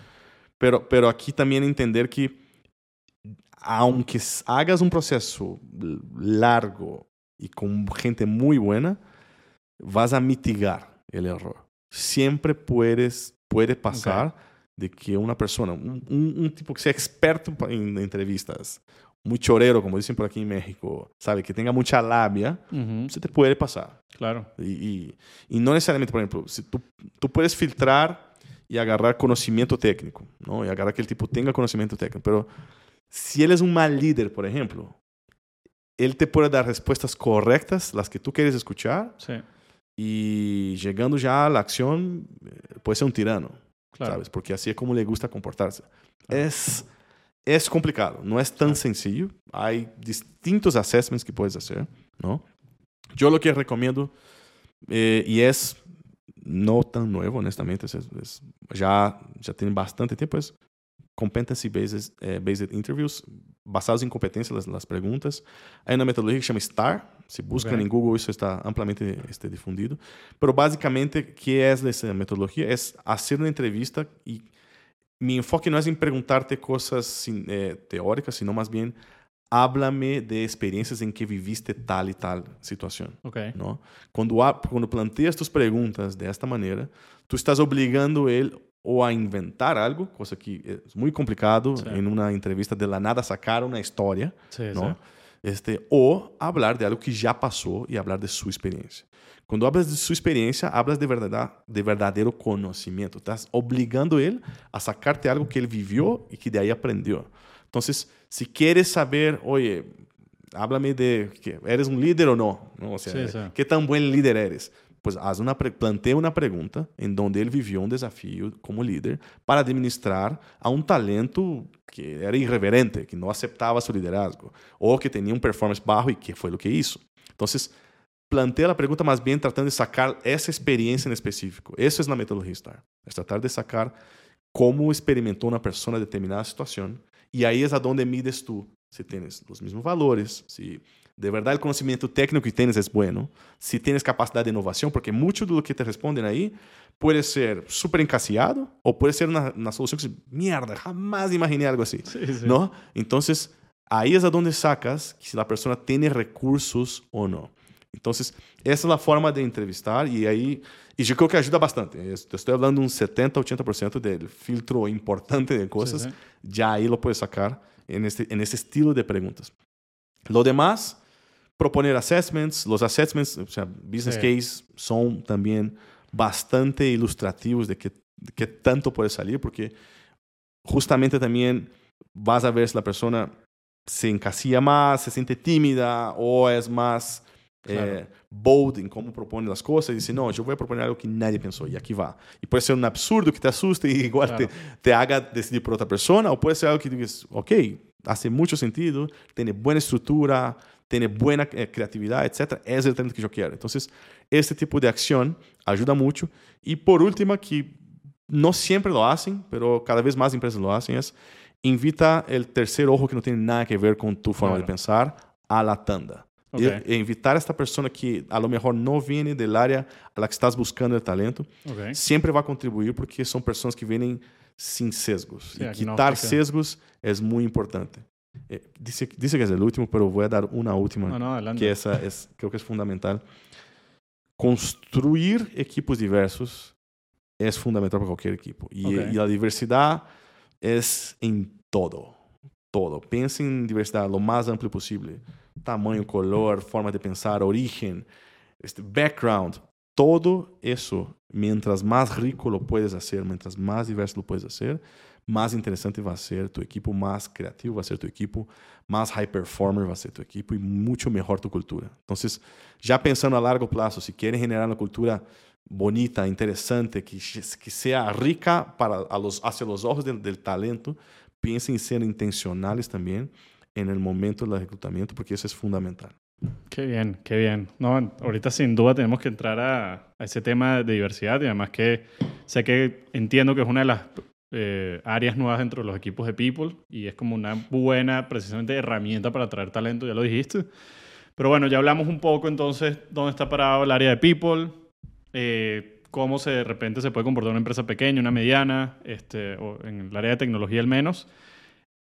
Pero, pero aquí también entender que aunque hagas un proceso largo y con gente muy buena, vas a mitigar el error. Siempre puedes, puede pasar okay. de que una persona, un, un, un, tipo que sea experto en entrevistas, muy chorero, como dicen por aquí en México, sabe, que tenga mucha labia, se te puede pasar. Claro. Y, y, no necesariamente, por ejemplo, si tú, tú, puedes filtrar y agarrar conocimiento técnico, ¿no? Y agarrar que el tipo tenga conocimiento técnico, pero si él es un mal líder, por ejemplo, él te puede dar respuestas correctas, las que tú quieres escuchar, sí. y llegando ya a la acción, eh, puede ser un tirano, claro. ¿sabes? Porque así es como le gusta comportarse. Es es complicado, no es tan sencillo. Hay distintos assessments que puedes hacer, ¿no? Yo lo que recomiendo, eh, y es no tan nuevo, honestamente, es, es, ya, ya tiene bastante tiempo, es competency-based eh, based interviews, basados en competencia las, las, preguntas. Hay una metodología que se llama STAR, si buscan okay. en Google eso está ampliamente este, difundido. Pero básicamente, ¿qué es esa metodología? Es hacer una entrevista y mi enfoque no es en preguntarte cosas eh, teóricas, sino más bien háblame de experiencias en que viviste tal y tal situación. Okay. ¿no? Cuando, cuando planteas tus preguntas de esta manera, tú estás obligando él o a inventar algo, cosa que es muy complicado en una entrevista de la nada sacar una historia, sí, ¿no? Sí. Este, o hablar de algo que ya pasó y hablar de su experiencia. Cuando hablas de su experiencia, hablas de, verdad, de verdadero conocimiento. Estás obligando a él a sacarte algo que él vivió y que de ahí aprendió. Entonces, si quieres saber, oye, háblame de que eres un líder o no, ¿no? O sea, sí, sí. qué tan buen líder eres. pues haz una plantea una pregunta en donde él vivió un desafío como líder para administrar a un talento que era irreverente, que no aceptaba su liderazgo, o que tenía un performance bajo y que fue lo que hizo. Entonces, plantea la pregunta más bien tratando de sacar esa experiencia en específico. Eso es la metodología STAR. Es tratar de sacar cómo experimentó una persona determinada situación y ahí es a donde mides tú si tienes los mismos valores, si de verdad el conocimiento técnico que tienes es bueno, si tienes capacidad de innovación, porque mucho de lo que te responden ahí puede ser súper encasillado o puede ser una, una, solución que mierda, jamás imaginé algo así, Sí, sí. ¿no? Entonces, ahí es a donde sacas si la persona tiene recursos o no. Entonces, esa es la forma de entrevistar y ahí, y yo creo que ayuda bastante. Estoy hablando un 70-80% del filtro importante de cosas, Sí, sí. ya ahí lo puedes sacar en este, en este estilo de preguntas. Lo demás, proponer assessments. Los assessments, o sea, business Sí. case, son también bastante ilustrativos de qué, de qué tanto puede salir, porque justamente también vas a ver si la persona se encasilla más, se siente tímida o es más Claro. eh, bold en cómo propone las cosas y dice, no, yo voy a proponer algo que nadie pensó y aquí va. Y puede ser un absurdo que te asuste y igual Claro. te, te haga decidir por otra persona o puede ser algo que digas, ok, hace mucho sentido, tiene buena estructura, tiene buena eh, creatividad, etc. Es el talento que yo quiero. Entonces, este tipo de acción ayuda mucho. Y por último, que no siempre lo hacen, pero cada vez más empresas lo hacen, es invita el tercer ojo que no tiene nada que ver con tu forma Claro. de pensar a la tanda. Ok. E, e invitar esta persona que a lo mejor no viene del área a que estás buscando el talento, Ok. siempre va a contribuir porque son personas que vienen sin sesgos. Sí, agnóstica. quitar sesgos es muy importante. Eh, dice, dice que es el último, pero voy a dar una última No, que esa es, creo que es fundamental. Construir equipos diversos es fundamental para cualquier equipo. Y, Ok. y la diversidad es en todo. Todo. Piensa en diversidad lo más amplio posible. Tamaño, color, forma de pensar, origen, este background. Todo eso, mientras más rico lo puedes hacer, mientras más diverso lo puedes hacer, más interesante va a ser tu equipo, más creativo va a ser tu equipo, más high performer va a ser tu equipo y mucho mejor tu cultura. Entonces, ya pensando a largo plazo, si quieres generar una cultura bonita, interesante, que, que sea rica para, a los, hacia los ojos del, del talento, piensen en ser intencionales también en el momento del reclutamiento, porque eso es fundamental. Qué bien, qué bien. No, ahorita sin duda tenemos que entrar a, a ese tema de diversidad y además que sé que entiendo que es una de las eh, áreas nuevas dentro de los equipos de People y es como una buena, precisamente, herramienta para atraer talento, ya lo dijiste. Pero bueno, ya hablamos un poco entonces dónde está parado el área de People, eh, cómo se, de repente se puede comportar una empresa pequeña, una mediana, este, o en el área de tecnología al menos.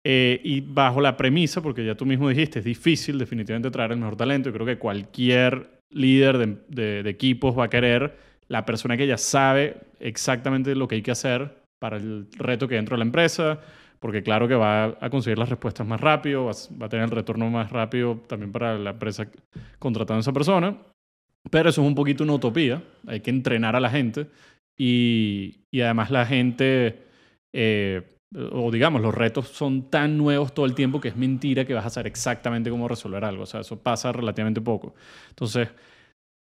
Eh, y bajo la premisa, porque ya tú mismo dijiste, es difícil definitivamente traer el mejor talento. Yo creo que cualquier líder de, equipos va a querer la persona que ya sabe exactamente lo que hay que hacer para el reto que dentro de la empresa, porque claro que va a conseguir las respuestas más rápido, va a tener el retorno más rápido también para la empresa contratando a esa persona. Pero eso es un poquito una utopía, hay que entrenar a la gente y, y además la gente... eh, o digamos, los retos son tan nuevos todo el tiempo que es mentira que vas a saber exactamente cómo resolver algo. O sea, eso pasa relativamente poco. Entonces,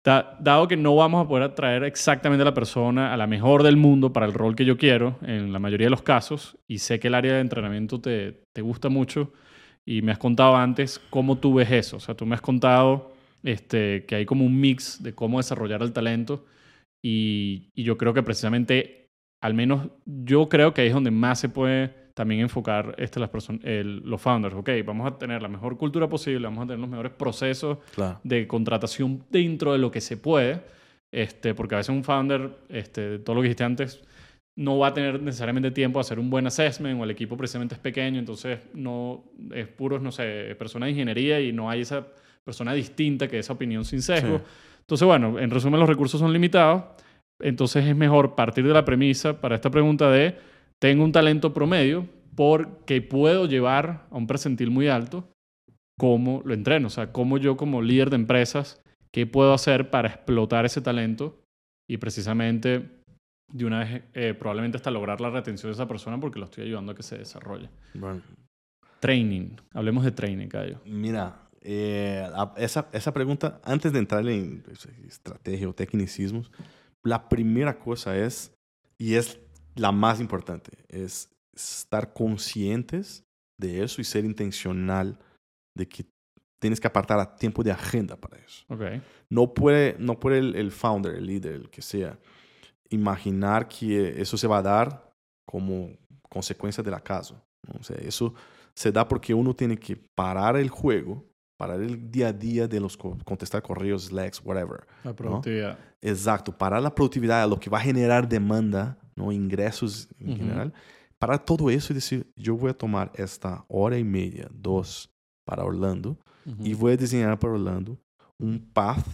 da- dado que no vamos a poder atraer exactamente a la persona a la mejor del mundo para el rol que yo quiero, en la mayoría de los casos, y sé que el área de entrenamiento te, te gusta mucho, y me has contado antes cómo tú ves eso. O sea, tú me has contado este, que hay como un mix de cómo desarrollar el talento, y, y yo creo que precisamente al menos yo creo que ahí es donde más se puede también enfocar este, las personas, el- los founders. Ok, vamos a tener la mejor cultura posible, vamos a tener los mejores procesos Claro. de contratación dentro de lo que se puede, este, porque a veces un founder, este, todo lo que dijiste antes, no va a tener necesariamente tiempo a hacer un buen assessment o el equipo precisamente es pequeño, entonces no es puros, no sé, persona de ingeniería y no hay esa persona distinta que esa opinión sin sesgo. Sí. Entonces, bueno, en resumen, los recursos son limitados. Entonces es mejor partir de la premisa para esta pregunta de, tengo un talento promedio porque puedo llevar a un percentil muy alto, ¿cómo lo entreno? O sea, cómo yo como líder de empresas, ¿qué puedo hacer para explotar ese talento? Y precisamente, de una vez, eh, probablemente hasta lograr la retención de esa persona porque lo estoy ayudando a que se desarrolle. Bueno, Training. Hablemos de training, Cayo. mira, eh, esa, esa pregunta, antes de entrar en pues, estrategia o tecnicismos, la primera cosa es, y es la más importante, es estar conscientes de eso y ser intencional de que tienes que apartar a tiempo de agenda para eso. Okay. No puede, no puede el, el, founder, el líder, el que sea, imaginar que eso se va a dar como consecuencia del acaso. O sea, eso se da porque uno tiene que parar el juego, parar el día a día de los contestar correos, Slacks, whatever. La productividad. ¿no? Exacto, parar la productividad, lo que va a generar demanda, ¿no? ingresos en uh -huh. general. Parar todo eso decir, yo voy a tomar esta hora y media, dos, para Orlando, uh -huh. y voy a diseñar para Orlando un path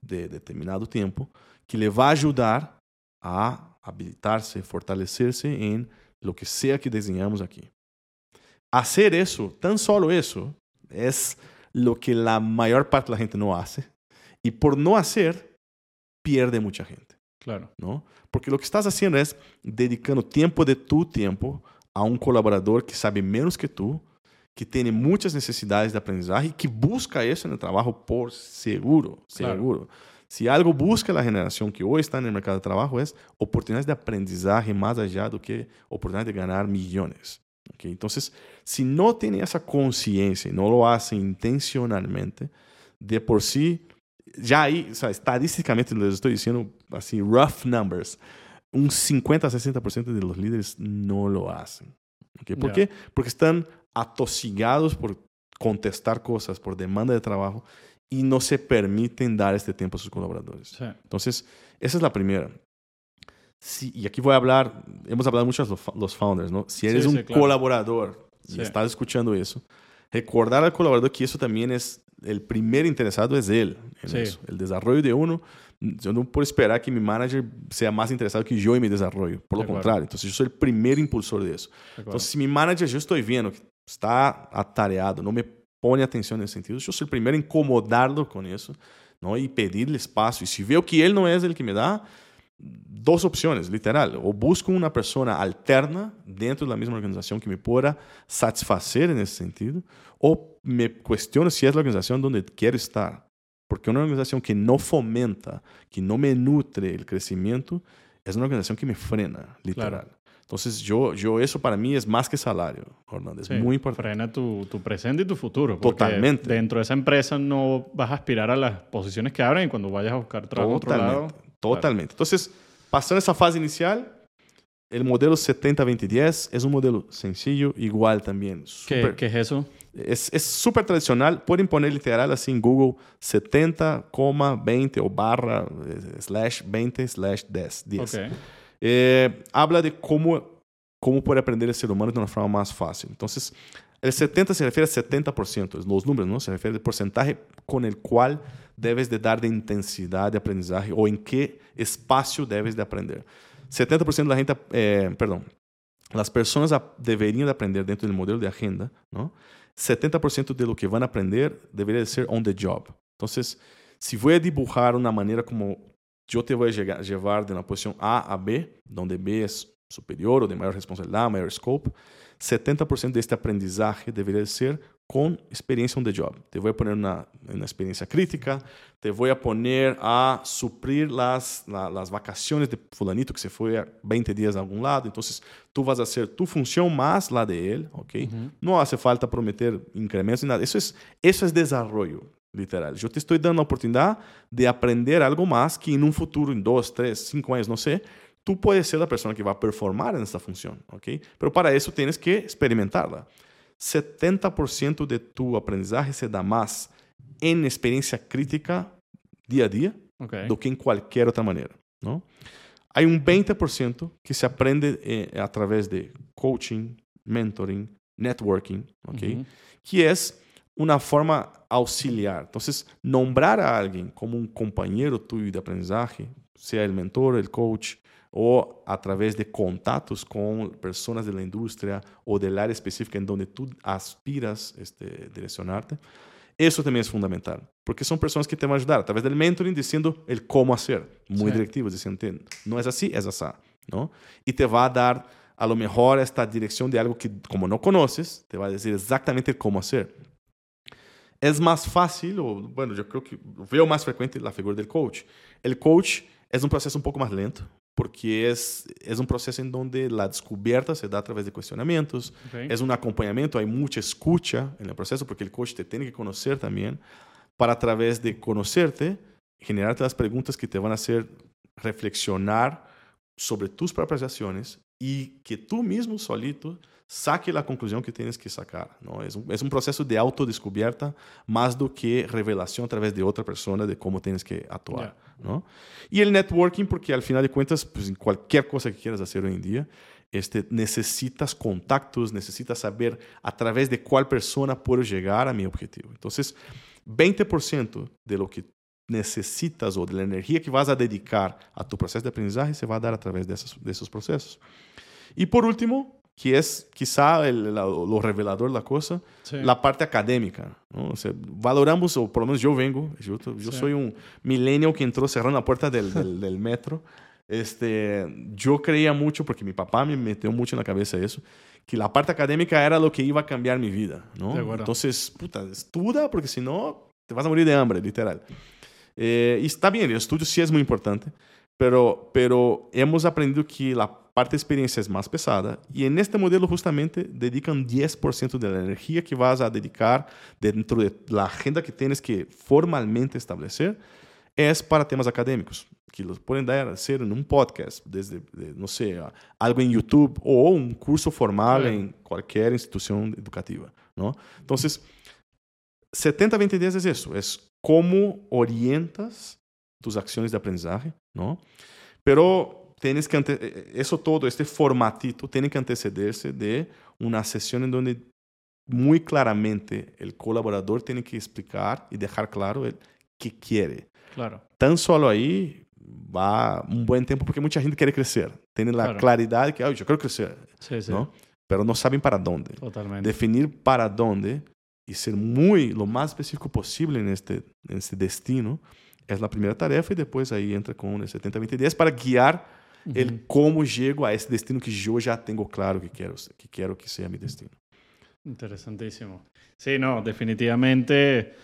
de determinado tiempo que le va a ayudar a habilitarse, fortalecerse en lo que sea que diseñamos aquí. Hacer eso, tan solo eso, es lo que la mayor parte de la gente no hace. Y por no hacer, pierde mucha gente. Claro. ¿no? Porque lo que estás haciendo es dedicando tiempo de tu tiempo a un colaborador que sabe menos que tú, que tiene muchas necesidades de aprendizaje y que busca eso en el trabajo por seguro, seguro. Claro. Si algo busca la generación que hoy está en el mercado de trabajo es oportunidades de aprendizaje más allá do que oportunidades de ganar millones. ¿Okay? Entonces, si no tiene esa conciencia y no lo hace intencionalmente, de por sí, ya ahí, o sea, estadísticamente les estoy diciendo así, rough numbers, un 50 a 60% de los líderes no lo hacen. ¿okay? ¿Por yeah. qué? Porque están atosigados por contestar cosas, por demanda de trabajo y no se permiten dar este tiempo a sus colaboradores. Sí. Entonces, esa es la primera. Sí, y aquí voy a hablar, hemos hablado mucho de los founders, ¿no? Si eres Sí, un sí, claro. colaborador y estás escuchando eso, recordar al colaborador que eso también es, el primer interesado es él en eso. El desarrollo de uno, yo no puedo esperar que mi manager sea más interesado que yo en mi desarrollo. Por lo De contrario, entonces yo soy el primer impulsor de eso. De. Entonces, si mi manager yo estoy viendo que está atareado, no me pone atención nesse sentido, yo soy el primero en incomodarlo con eso, ¿no? Y pedirle espacio. Y si veo que él no es el que me da, dos opciones, literal. O busco una persona alterna dentro de la misma organización que me pueda satisfacer en ese sentido, o me cuestiono si es la organización donde quiero estar. Porque una organización que no fomenta, que no me nutre el crecimiento, es una organización que me frena, literal. Claro. Entonces, yo, yo, eso para mí es más que salario. Es Sí, muy importante. Frena tu, tu presente y tu futuro. Totalmente. Dentro de esa empresa no vas a aspirar a las posiciones que abren y cuando vayas a buscar trabajo en otro lado. Totalmente. Totalmente. Entonces, pasando esa fase inicial, el modelo 70-20-10 es un modelo sencillo, igual también. ¿Qué, súper- qué es eso? Es es súper tradicional. Pueden poner literal así en Google 70,20 o barra eh, slash 20 slash 10. 10. Ok. Eh, habla de cómo, cómo puede aprender el ser humano de una forma más fácil. Entonces, el 70 se refiere a 70%, los números, ¿no? Se refiere al porcentaje con el cual debes de dar de intensidad de aprendizaje o en qué espacio debes de aprender. 70% de la gente, eh, perdón, las personas deberían de aprender dentro del modelo de agenda, ¿no? 70% de lo que van a aprender debería de ser on the job. Entonces, si voy a dibujar una manera como yo te voy a llevar de una posición A a B, donde B es superior o de mayor responsabilidad, mayor scope, 70% de este aprendizaje debería de ser con experiencia on the job. Te voy a poner una, una experiencia crítica, te voy a poner a suplir las, la- las vacaciones de fulanito que se fue a 20 días a algún lado. Entonces, tú vas a hacer tu función más la de él, ¿ok? Ujú. No hace falta prometer incrementos ni nada. Eso es, eso es desarrollo, literal. Yo te estoy dando la oportunidad de aprender algo más que en un futuro, en dos, tres, cinco años, no sé, tú puedes ser la persona que va a performar en esta función, ¿ok? Pero para eso tienes que experimentarla. 70% de tu aprendizaje se da más en experiencia crítica día a día Ok. do que em qualquer outra maneira. Não? Há um 20% que se aprende eh, através de coaching, mentoring, networking, ok? Que é uma forma auxiliar. Então, nombrar a alguém como um companheiro tuyo de aprendizagem, seja el mentor, el coach, ou através de contatos com pessoas da indústria ou da área específica em donde tu aspiras este, direcionarte, isso também é fundamental, porque são pessoas que te vão ajudar através do mentoring, dizendo el como hacer, muito Sí. directivo, dizendo não é assim, é assim, não? E te vai dar a lo mejor esta direção de algo que como não conheces, te vai dizer exatamente como hacer. es más fácil, o bueno, yo creo que veo más frecuente la figura del coach. El coach es un proceso un poco más lento, porque es, es un proceso en donde la descubierta se da a través de cuestionamientos, Ok. es un acompañamiento, hay mucha escucha en el proceso, porque el coach te tiene que conocer también, para a través de conocerte, generarte las preguntas que te van a hacer reflexionar sobre tus propias acciones y que tú mismo solito saque la conclusión que tienes que sacar. ¿no? Es, un, es un proceso de autodescubierta más do que revelación a través de otra persona de cómo tienes que actuar. Y el networking, porque al final de cuentas, pues en cualquier cosa que quieras hacer hoy en día, este, necesitas contactos, necesitas saber a través de cuál persona puedo llegar a mi objetivo. Entonces, 20% de lo que necesitas o de la energía que vas a dedicar a tu proceso de aprendizaje se va a dar a través de esos, de esos procesos. Y por último, que es quizá el, la, lo revelador de la cosa, Sí. la parte académica. ¿no? O sea, valoramos, o por lo menos yo vengo, yo, yo Sí. soy un millennial que entró cerrando la puerta del, del, del metro. Este, yo creía mucho, porque mi papá me metió mucho en la cabeza eso, que la parte académica era lo que iba a cambiar mi vida. ¿no? Entonces, puta, estuda, porque si no, te vas a morir de hambre, literal. Eh, y está bien, el estudio sí es muy importante, pero, pero hemos aprendido que la parte de experiencia es más pesada y en este modelo justamente dedican 10% de la energía que vas a dedicar dentro de la agenda que tienes que formalmente establecer es para temas académicos, que los pueden dar a hacer en un podcast, desde, de, no sé, algo en YouTube o un curso formal Claro. en cualquier institución educativa, ¿no? Entonces, 70-20 días es eso, es cómo orientas tus acciones de aprendizaje, ¿no? Pero tienes que, ante- eh, eso todo, este formatito, tiene que antecederse de una sesión en donde muy claramente el colaborador tiene que explicar y dejar claro el qué quiere. Claro. Tan solo ahí va un buen tiempo porque mucha gente quiere crecer. Tiene la Claro. claridad de que, "Ay, yo quiero crecer, Sí, sí. ¿no? Pero no saben para dónde Totalmente. definir para dónde y ser muy lo más específico posible en este, en este destino es la primera tarefa y después ahí entra con el 70-20 días para guiar el Ujú. cómo llego a ese destino que yo ya tengo claro que quiero, que quiero que sea mi destino. Interesantísimo. Sí, no, definitivamente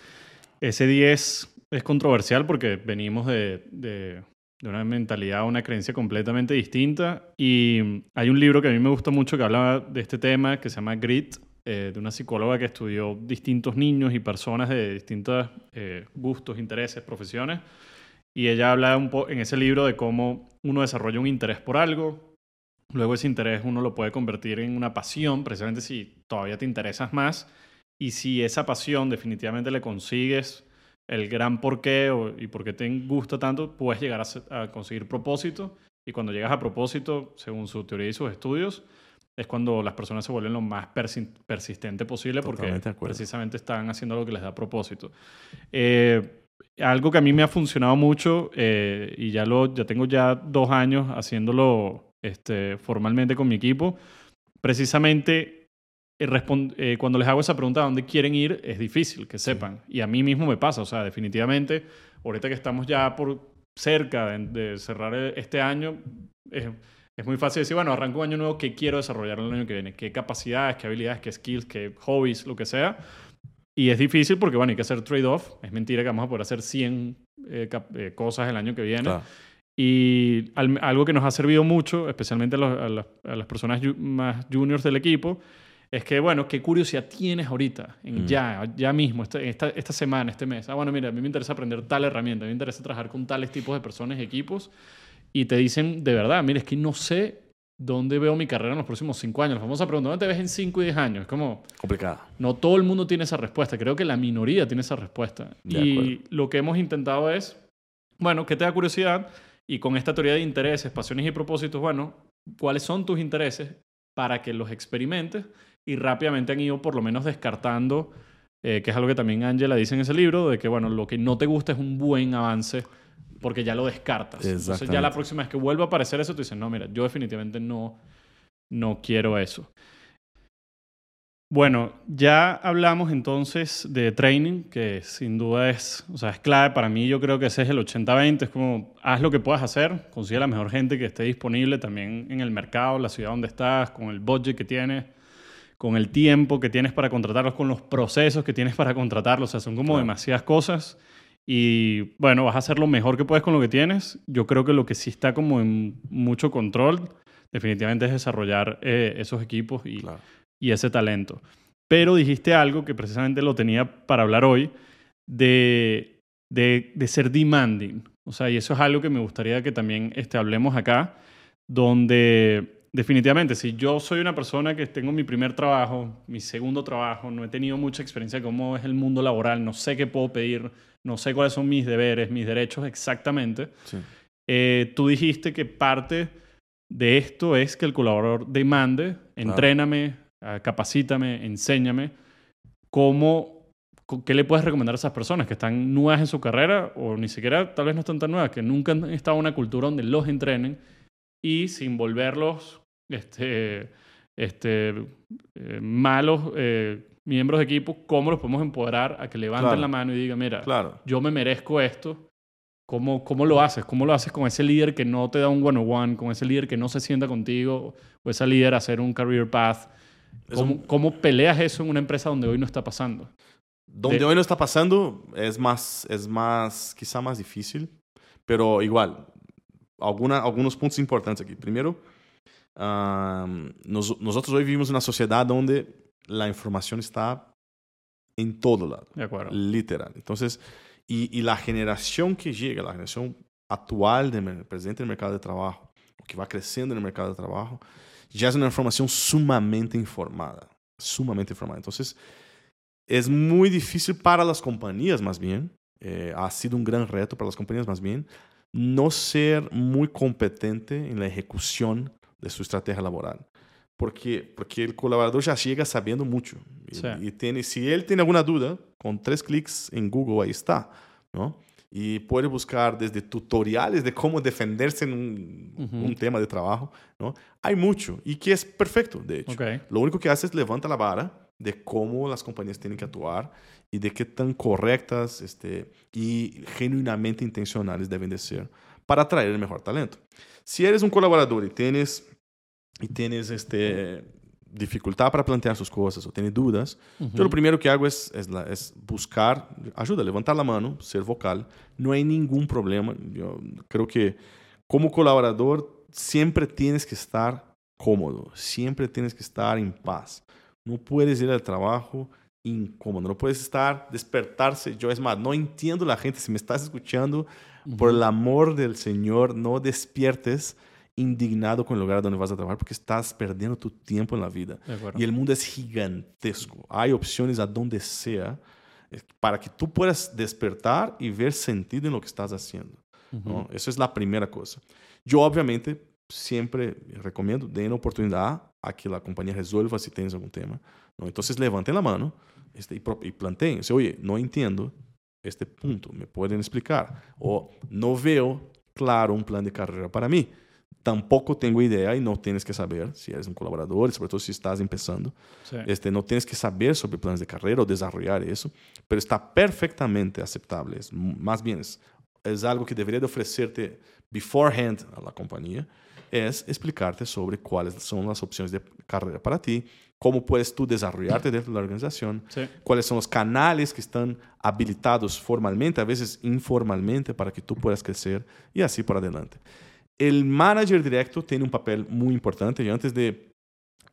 ese 10 es controversial porque venimos de, de- de una mentalidad, una creencia completamente distinta. Y hay un libro que a mí me gusta mucho que habla de este tema que se llama Grit, eh, de una psicóloga que estudió distintos niños y personas de distintos eh, gustos, intereses, profesiones. Y ella habla un po en ese libro de cómo uno desarrolla un interés por algo, Luego ese interés uno lo puede convertir en una pasión, precisamente si todavía te interesas más. Y si esa pasión definitivamente le consigues el gran porqué o, y por qué te gusta tanto, puedes llegar a, a conseguir propósito. Y cuando llegas a propósito, según su teoría y sus estudios, es cuando las personas se vuelven lo más persi- persistente posible porque precisamente están haciendo lo que les da propósito. Eh, algo que a mí me ha funcionado mucho eh, y ya, lo, ya tengo ya dos años haciéndolo este, formalmente con mi equipo, precisamente eh, eh, cuando les hago esa pregunta a dónde quieren ir, es difícil que sepan. Y a mí mismo me pasa, o sea, definitivamente, ahorita que estamos ya por cerca de, de cerrar e- este año, es, es muy fácil decir, bueno, arranco un año nuevo, ¿qué quiero desarrollar el año que viene? ¿Qué capacidades, qué habilidades, qué skills, qué hobbies, lo que sea? Y es difícil porque, bueno, hay que hacer trade-off. Es mentira que vamos a poder hacer 100 eh, eh, cosas el año que viene. Claro. Y al- algo que nos ha servido mucho, especialmente a, los- a las, a las personas ju- más juniors del equipo, es que, bueno, ¿qué curiosidad tienes ahorita? En Mm. Ya, ya mismo, esta, esta, esta semana, este mes. Ah, bueno, mira, a mí me interesa aprender tal herramienta, a mí me interesa trabajar con tales tipos de personas y equipos. Y te dicen, de verdad, mira, es que no sé dónde veo mi carrera en los próximos cinco años. La famosa pregunta, ¿dónde te ves en cinco y diez años? Es como, Complicada. no todo el mundo tiene esa respuesta. Creo que la minoría tiene esa respuesta. De y acuerdo. lo que hemos intentado es, bueno, ¿qué te da curiosidad? Y con esta teoría de intereses, pasiones y propósitos, bueno, ¿cuáles son tus intereses para que los experimentes? Y rápidamente han ido por lo menos descartando, eh, que es algo que también Angela dice en ese libro, de que, bueno, lo que no te gusta es un buen avance porque ya lo descartas. Entonces ya la próxima vez que vuelva a aparecer eso, tú dices, no, mira, yo definitivamente no, no quiero eso. Bueno, ya hablamos entonces de training, que sin duda es, o sea, es clave para mí. Yo creo que ese es el 80-20. Es como, haz lo que puedas hacer, consigue la mejor gente que esté disponible también en el mercado, la ciudad donde estás, con el budget que tienes, con el tiempo que tienes para contratarlos, con los procesos que tienes para contratarlos. O sea, son como Claro. demasiadas cosas. Y bueno, vas a hacer lo mejor que puedes con lo que tienes. Yo creo que lo que sí está como en mucho control, definitivamente es desarrollar eh, esos equipos y, Claro. y ese talento. Pero dijiste algo que precisamente lo tenía para hablar hoy, de, de, de ser demanding. O sea, y eso es algo que me gustaría que también este, hablemos acá, donde definitivamente si yo soy una persona que tengo mi primer trabajo, mi segundo trabajo, no he tenido mucha experiencia de cómo es el mundo laboral, no sé qué puedo pedir, no sé cuáles son mis deberes, mis derechos exactamente, Sí. eh, tú dijiste que parte de esto es que el colaborador demande, entréname, ah, capacítame, enséñame, cómo, qué le puedes recomendar a esas personas que están nuevas en su carrera o ni siquiera tal vez no están tan nuevas, que nunca han estado en una cultura donde los entrenen y sin volverlos este, este, eh, malos eh, miembros de equipo, cómo los podemos empoderar a que levanten Claro. la mano y digan, mira, Claro. yo me merezco esto. ¿Cómo, ¿Cómo lo haces? ¿Cómo lo haces con ese líder que no te da un one-on-one, con ese líder que no se sienta contigo, o esa líder a hacer un career path? ¿Cómo, cómo peleas eso en una empresa donde hoy no está pasando? Donde De- hoy no está pasando es más, es más, quizá más difícil, pero igual, alguna, algunos puntos importantes aquí. Primero, am, nos- nosotros hoy vivimos en una sociedad donde la información está en todo lado, De acuerdo. literal. Entonces, y, y la generación que llega, la generación actual de presente en el mercado de trabajo, que va creciendo en el mercado de trabajo, ya es una información sumamente informada, sumamente informada. Entonces, es muy difícil para las compañías, más bien, eh, ha sido un gran reto para las compañías, más bien, no ser muy competente en la ejecución de su estrategia laboral. Porque, porque el colaborador ya llega sabiendo mucho. Y, Sí. y tiene, si él tiene alguna duda, con tres clics en Google ahí está. ¿no? Y puede buscar desde tutoriales de cómo defenderse en un, un tema de trabajo. ¿no? Hay mucho y que es perfecto, de hecho. Lo único que hace es levanta la vara de cómo las compañías tienen que actuar y de qué tan correctas este, y genuinamente intencionales deben de ser para atraer el mejor talento. Si eres un colaborador y tienes, y tienes este, dificultad para plantear sus cosas o tienes dudas, yo lo primero que hago es, buscar ayuda, levantar la mano, ser vocal. No hay ningún problema. Yo creo que como colaborador siempre tienes que estar cómodo, siempre tienes que estar en paz. No puedes ir al trabajo incómodo, no puedes estar, despertarse. Yo es más, no entiendo la gente, si me estás escuchando, por el amor del Señor, no despiertes indignado con el lugar donde vas a trabajar porque estás perdiendo tu tiempo en la vida. Acuerdo. Y el mundo es gigantesco. Hay opciones a donde sea eh, para que tú puedas despertar y ver sentido en lo que estás haciendo. ¿no? Eso es la primera cosa. Yo obviamente siempre recomiendo, den oportunidad a que la compañía resuelva si tienes algún tema. ¿no? Entonces levanten la mano este, y, planteen, dice, oye, no entiendo este punto, ¿me pueden explicar? O no veo claro un plan de carrera para mí. Tampoco tengo idea y no tienes que saber si eres un colaborador, sobre todo si estás empezando. Sí. Este, no tienes que saber sobre planes de carrera o desarrollar eso, pero está perfectamente aceptable. Es, más bien, es, es algo que debería de ofrecerte beforehand a la compañía, es explicarte sobre cuáles son las opciones de carrera para ti, cómo puedes tú desarrollarte dentro de la organización, Sí. cuáles son los canales que están habilitados formalmente, a veces informalmente, para que tú puedas crecer y así por adelante. El manager directo tiene un papel muy importante y antes de,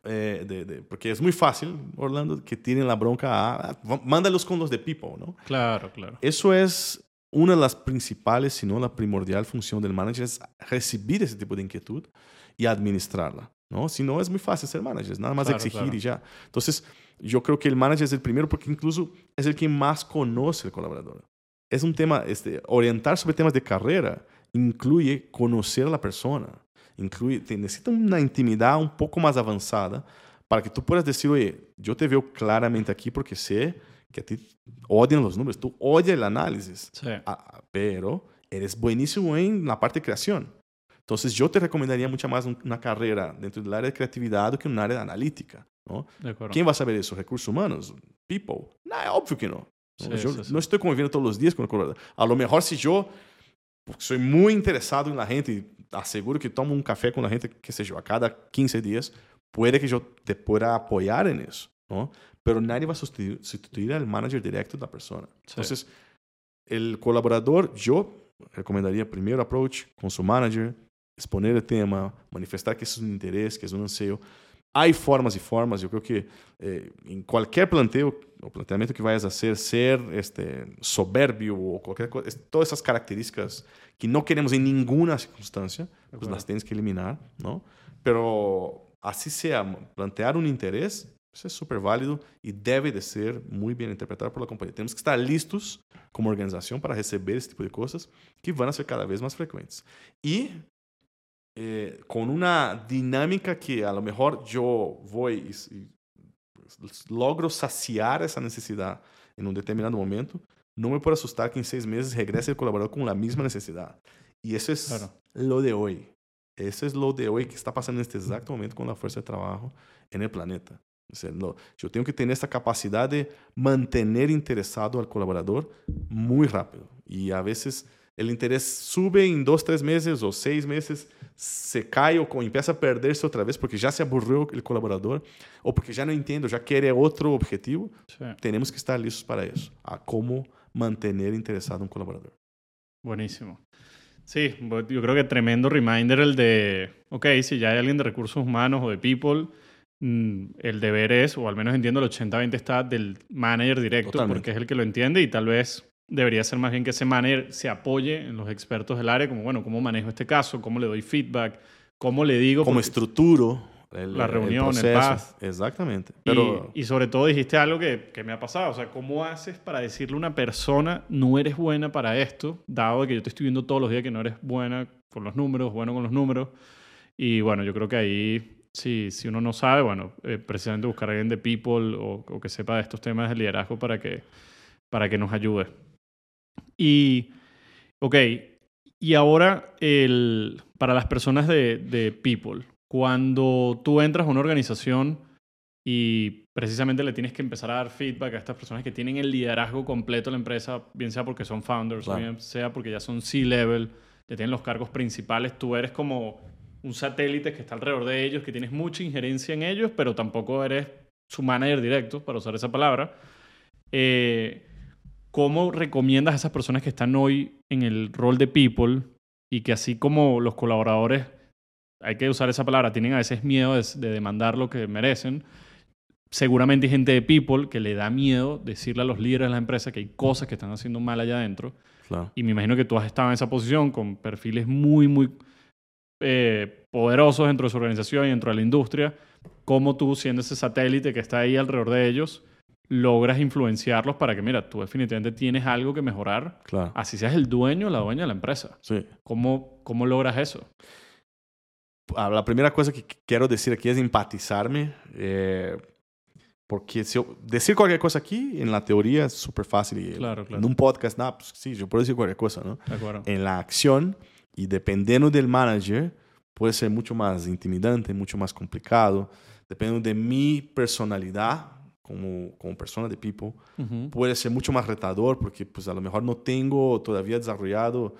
eh, de- de- porque es muy fácil, Orlando, que tienen la bronca a, a- mándalos con los de People, ¿no? Claro, claro. Eso es una de las principales, si no la primordial función del manager, es recibir ese tipo de inquietud y administrarla. ¿no? Si no, es muy fácil ser manager, nada más Claro, exigir claro. y ya. Entonces, yo creo que el manager es el primero porque incluso es el que más conoce al colaborador. Es un tema, este, orientar sobre temas de carrera incluye conocer a la persona, incluye, te necesita una intimidad un poco más avanzada para que tú puedas decir, oye, yo te veo claramente aquí porque sé que a ti odian los números, tú odias el análisis, Sí. Ah, pero eres buenísimo en la parte de creación. Entonces yo te recomendaría mucho más un- una carrera dentro del área de creatividad que un área de analítica. ¿no? ¿Quién va a saber eso? ¿Recursos humanos? ¿People? No, obvio que no. Sí, yo sí, sí. no estoy conviviendo todos los días con el colaborador. A lo mejor si yo porque soy muy interesado en la gente aseguro que tomo un café con la gente, sé yo, a cada 15 días, puede que yo te pueda apoyar en eso, ¿no? Pero nadie va a sustituir, sustituir al manager directo de la persona. Sí. Entonces, el colaborador, yo recomendaría primero approach con su manager, exponer el tema, manifestar que es un interés, que es un anseo. Hay formas y formas. Yo creo que eh, en cualquier planteo o planteamiento que vayas a hacer, ser este, soberbio o cualquier cosa, es- todas esas características que no queremos en ninguna circunstancia, pues acuerdo. las tienes que eliminar, ¿no? Pero así sea, plantear un interés, eso es súper válido y debe de ser muy bien interpretado por la compañía. Tenemos que estar listos como organización para receber esse tipo de cosas que a ser cada vez más frecuentes. Y eh, con una dinámica que a lo mejor yo voy y, y logro saciar esa necesidad en un determinado momento, no me puedo asustar que en seis meses regrese el colaborador con la misma necesidad. Y eso es Claro. lo de hoy. Eso es lo de hoy que está pasando en este exacto momento con la fuerza de trabajo en el planeta. O sea, no, yo tengo que tener esta capacidad de mantener interesado al colaborador muy rápido. Y a veces el interés sube en dos, tres meses o seis meses, se cae o co- empieza a perderse otra vez porque ya se aburrió el colaborador o porque ya no entiende, ya quiere otro objetivo. Sí. Tenemos que estar listos para eso, a cómo mantener interesado a un colaborador. Buenísimo. Sí, yo creo que tremendo reminder el de, ok, si ya hay alguien de recursos humanos o de people, mm, el deber es, o al menos entiendo el 80-20 está del manager directo, Totalmente. porque es el que lo entiende y tal vez debería ser más bien que ese manager se apoye en los expertos del área, como, bueno, ¿cómo manejo este caso? ¿Cómo le doy feedback? ¿Cómo le digo? Porque- estructuro el, La el reunión, el proceso. path. Exactamente. Y- Pero y, sobre todo dijiste algo que, que me ha pasado. O sea, ¿cómo haces para decirle a una persona, no eres buena para esto, dado que yo te estoy viendo todos los días que no eres buena con los números, bueno con los números? Y bueno, yo creo que ahí, si, si uno no sabe, bueno, eh, precisamente buscar a alguien de people o, o que sepa de estos temas de liderazgo para que, para que nos ayude. Y, ok, y ahora el, para las personas de, de people, cuando tú entras a una organización y precisamente le tienes que empezar a dar feedback a estas personas que tienen el liderazgo completo de la empresa, bien sea porque son founders, Claro. bien sea porque ya son C-level, ya tienen los cargos principales, tú eres como un satélite que está alrededor de ellos, que tienes mucha injerencia en ellos, pero tampoco eres su manager directo, para usar esa palabra. Eh, ¿Cómo recomiendas a esas personas que están hoy en el rol de people y que así como los colaboradores, hay que usar esa palabra, tienen a veces miedo de, de demandar lo que merecen? Seguramente hay gente de people que le da miedo decirle a los líderes de la empresa que hay cosas que están haciendo mal allá adentro. claro. Y me imagino que tú has estado en esa posición con perfiles muy, muy eh, poderosos dentro de su organización y dentro de la industria. ¿Cómo tú, siendo ese satélite que está ahí alrededor de ellos, logras influenciarlos para que, mira, tú definitivamente tienes algo que mejorar, Claro. así seas el dueño o la dueña de la empresa? Sí. ¿Cómo, cómo logras eso? a la primera cosa que quiero decir aquí es empatizarme, eh, porque si yo decir cualquier cosa aquí, en la teoría es súper fácil. Y Claro, claro. En un podcast, nada, pues sí, yo puedo decir cualquier cosa, ¿no? ¿De acuerdo? En la acción, y dependiendo del manager, puede ser mucho más intimidante, mucho más complicado. Dependiendo de mi personalidad como, como persona de people, puede ser mucho más retador porque pues a lo mejor no tengo todavía desarrollado,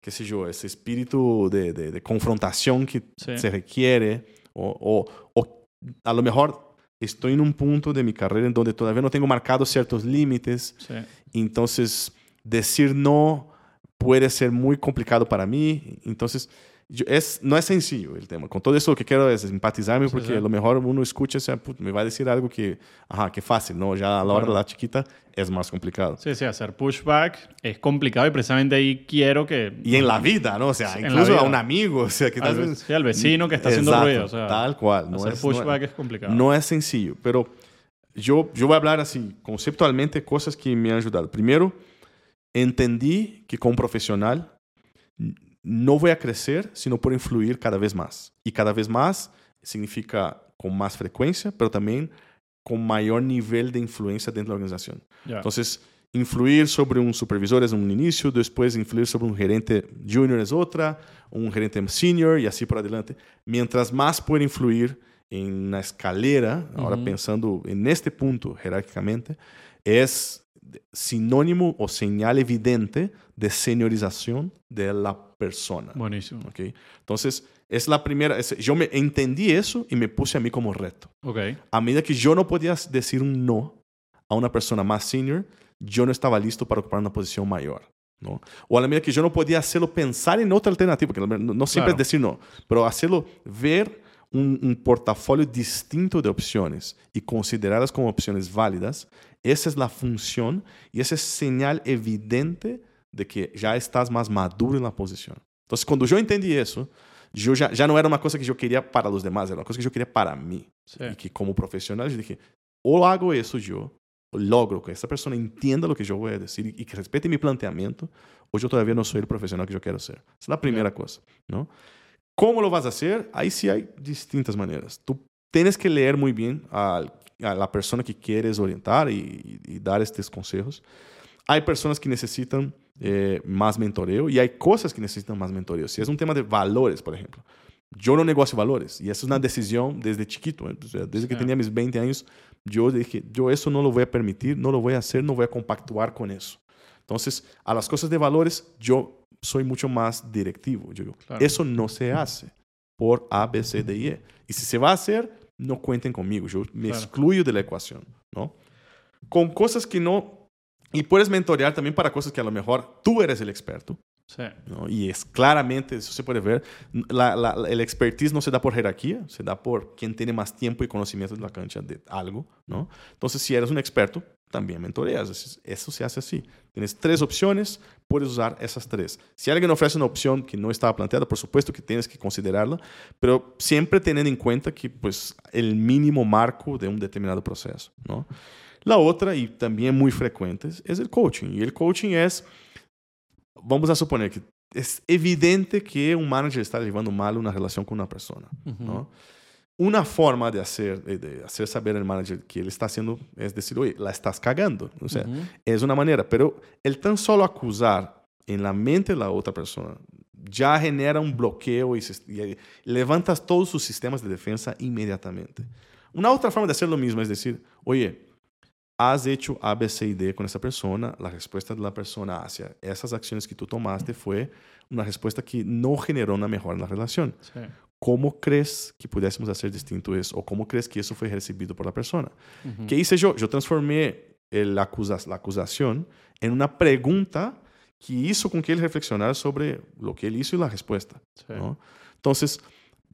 qué sé yo, ese espíritu de, de- de confrontación que Sí. se requiere o, o- o a lo mejor estoy en un punto de mi carrera en donde todavía no tengo marcados ciertos límites, Sí. entonces decir no puede ser muy complicado para mí, entonces yo- es, no es sencillo el tema. Con todo eso lo que quiero es empatizarme Sí, porque sí. a lo mejor uno escucha y dice, "Put, me va a decir algo que, ajá, que fácil, ¿no? Ya a la hora de la chiquita es más complicado. Sí, sí, hacer pushback es complicado y precisamente ahí quiero que... Y en la vida, ¿no? O sea, incluso a un amigo, o sea, que al, tal ve- vez... sí, al vecino que está haciendo Exacto, ruido. O sea, tal cual. No hacer es, no es- pushback es complicado. no es sencillo, pero yo, yo voy a hablar así, conceptualmente, cosas que me han ayudado. Primero, entendí que como profesional no voy a crecer, sino por influir cada vez más. Y cada vez más significa con más frecuencia, pero también con mayor nivel de influencia dentro de la organización. Ya. Entonces, influir sobre un supervisor es un inicio, después influir sobre un gerente junior es otra, un gerente senior y así por adelante. Mientras más puede influir en la escalera, ahora Ujú. pensando en este punto jerárquicamente, es sinónimo o señal evidente de seniorización de la persona. Buenísimo. ¿ok? Entonces, es la primera, es- yo me entendí eso y me puse a mí como reto. Ok. A medida que yo no podía decir un no a una persona más senior, yo no estaba listo para ocupar una posición mayor. ¿no? O a la medida que yo no podía hacerlo pensar en otra alternativa, porque no, no siempre Claro. es decir no, pero hacerlo ver un, un portafolio distinto de opciones y considerarlas como opciones válidas, esa es la función y esa es señal evidente de que ya estás más maduro en la posición. Entonces, cuando yo entendí eso, yo ya, ya no era una cosa que yo quería para los demás, era una cosa que yo quería para mí. Sí. Y que como profesional yo dije, o hago eso yo, o logro que esa persona entienda lo que yo voy a decir y, y que respete mi planteamiento, o yo todavía no soy el profesional que yo quiero ser. Esa es la primera cosa, ¿no? ¿Cómo lo vas a hacer? Ahí sí hay distintas maneras. Tú tienes que leer muy bien al- a, la persona que quieres orientar y, dar estos consejos. Hay personas que necesitan eh, más mentoreo y hay cosas que necesitan más mentoreo. Si es un tema de valores, por ejemplo, yo no negocio valores y esa es una decisión desde chiquito. ¿eh? Desde que tenía mis 20 años, yo dije, yo eso no lo voy a permitir, no lo voy a hacer, no voy a compactuar con eso. Entonces, a las cosas de valores, yo soy mucho más directivo. Yo digo, Claro. eso no se hace por A, B, C, D y E. Y si se va a hacer, no cuenten conmigo. Yo me Claro. excluyo de la ecuación, ¿no? Con cosas que no... Y puedes mentorear también para cosas que a lo mejor tú eres el experto. Sí. ¿no? Y es claramente, eso se puede ver, la, la- el expertise no se da por jerarquía, se da por quien tiene más tiempo y conocimiento de la cancha de algo, ¿no? Entonces, si eres un experto, también mentoreas. Eso, se hace así. Tienes tres opciones, puedes usar esas tres. Si alguien ofrece una opción que no estaba planteada, por supuesto que tienes que considerarla, pero siempre teniendo en cuenta que, pues, el mínimo marco de un determinado proceso, ¿no? La otra, y también muy frecuente, es el coaching. Y el coaching es vamos a suponer que es evidente que un manager está llevando mal una relación con una persona. Una forma de hacer, de- hacer saber al manager que él está haciendo es decir, oye, la estás cagando. O sea, Ujú. es una manera, pero el tan solo acusar en la mente de la otra persona ya genera un bloqueo y, se- y levantas todos sus sistemas de defensa inmediatamente. Una otra forma de hacer lo mismo es decir, oye, has hecho A, B, C y D con esa persona, la respuesta de la persona hacia esas acciones que tú tomaste fue una respuesta que no generó una mejora en la relación. Sí. ¿Cómo crees que pudiésemos hacer distinto eso? ¿O cómo crees que eso fue recibido por la persona? Ujú. ¿Qué hice yo? Yo transformé el acusa- la acusación en una pregunta que hizo con que él reflexionara sobre lo que él hizo y la respuesta. Sí. ¿no? Entonces,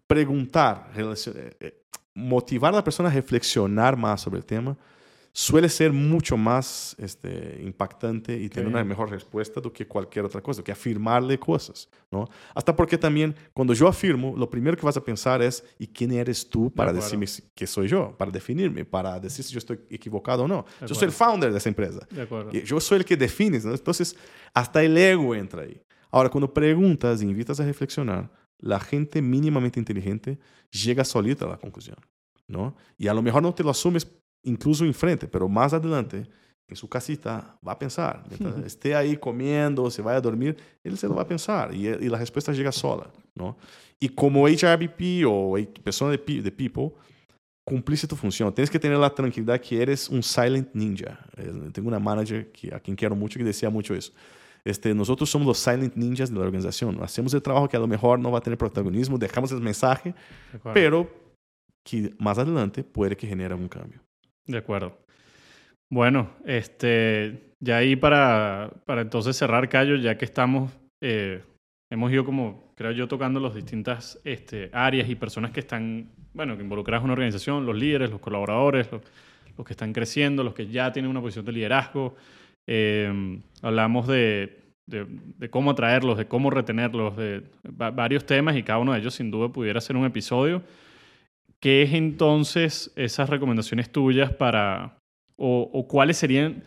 preguntar, relacion- eh, eh, motivar a la persona a reflexionar más sobre el tema suele ser mucho más este, impactante y tener una mejor respuesta do que cualquier otra cosa, que afirmarle cosas. ¿no? Hasta porque también cuando yo afirmo, lo primero que vas a pensar es, ¿y quién eres tú para decirme que soy yo? Para definirme, para decir si yo estoy equivocado o no. De Yo soy el founder de esa empresa. De acuerdo. Y Yo soy el que define. ¿no? Entonces, hasta el ego entra ahí. Ahora, cuando preguntas e invitas a reflexionar, la gente mínimamente inteligente llega solita a la conclusión. ¿no? Y a lo mejor no te lo asumes incluso enfrente, pero más adelante, en su casita, va a pensar. Mientras esté ahí comiendo, se vaya a dormir, él se lo va a pensar y, y la respuesta llega sola. ¿no? Y como HRBP o persona de, de people, cumpliste tu función. Tienes que tener la tranquilidad que eres un silent ninja. Tengo una manager que, a quien quiero mucho que decía mucho eso. Este, nosotros somos los silent ninjas de la organización. Hacemos el trabajo que a lo mejor no va a tener protagonismo, dejamos el mensaje, pero que más adelante puede que genere un cambio. De acuerdo. Bueno, este, ya ahí para, para entonces cerrar, Cayo, ya que estamos, eh, hemos ido como, creo yo, tocando las distintas este, áreas y personas que están, bueno, que involucradas en una organización, los líderes, los colaboradores, los, que están creciendo, los que ya tienen una posición de liderazgo. Eh, hablamos de, de, de cómo atraerlos, de cómo retenerlos, de va- varios temas y cada uno de ellos sin duda pudiera ser un episodio. ¿Qué es entonces esas recomendaciones tuyas para, o, o cuáles serían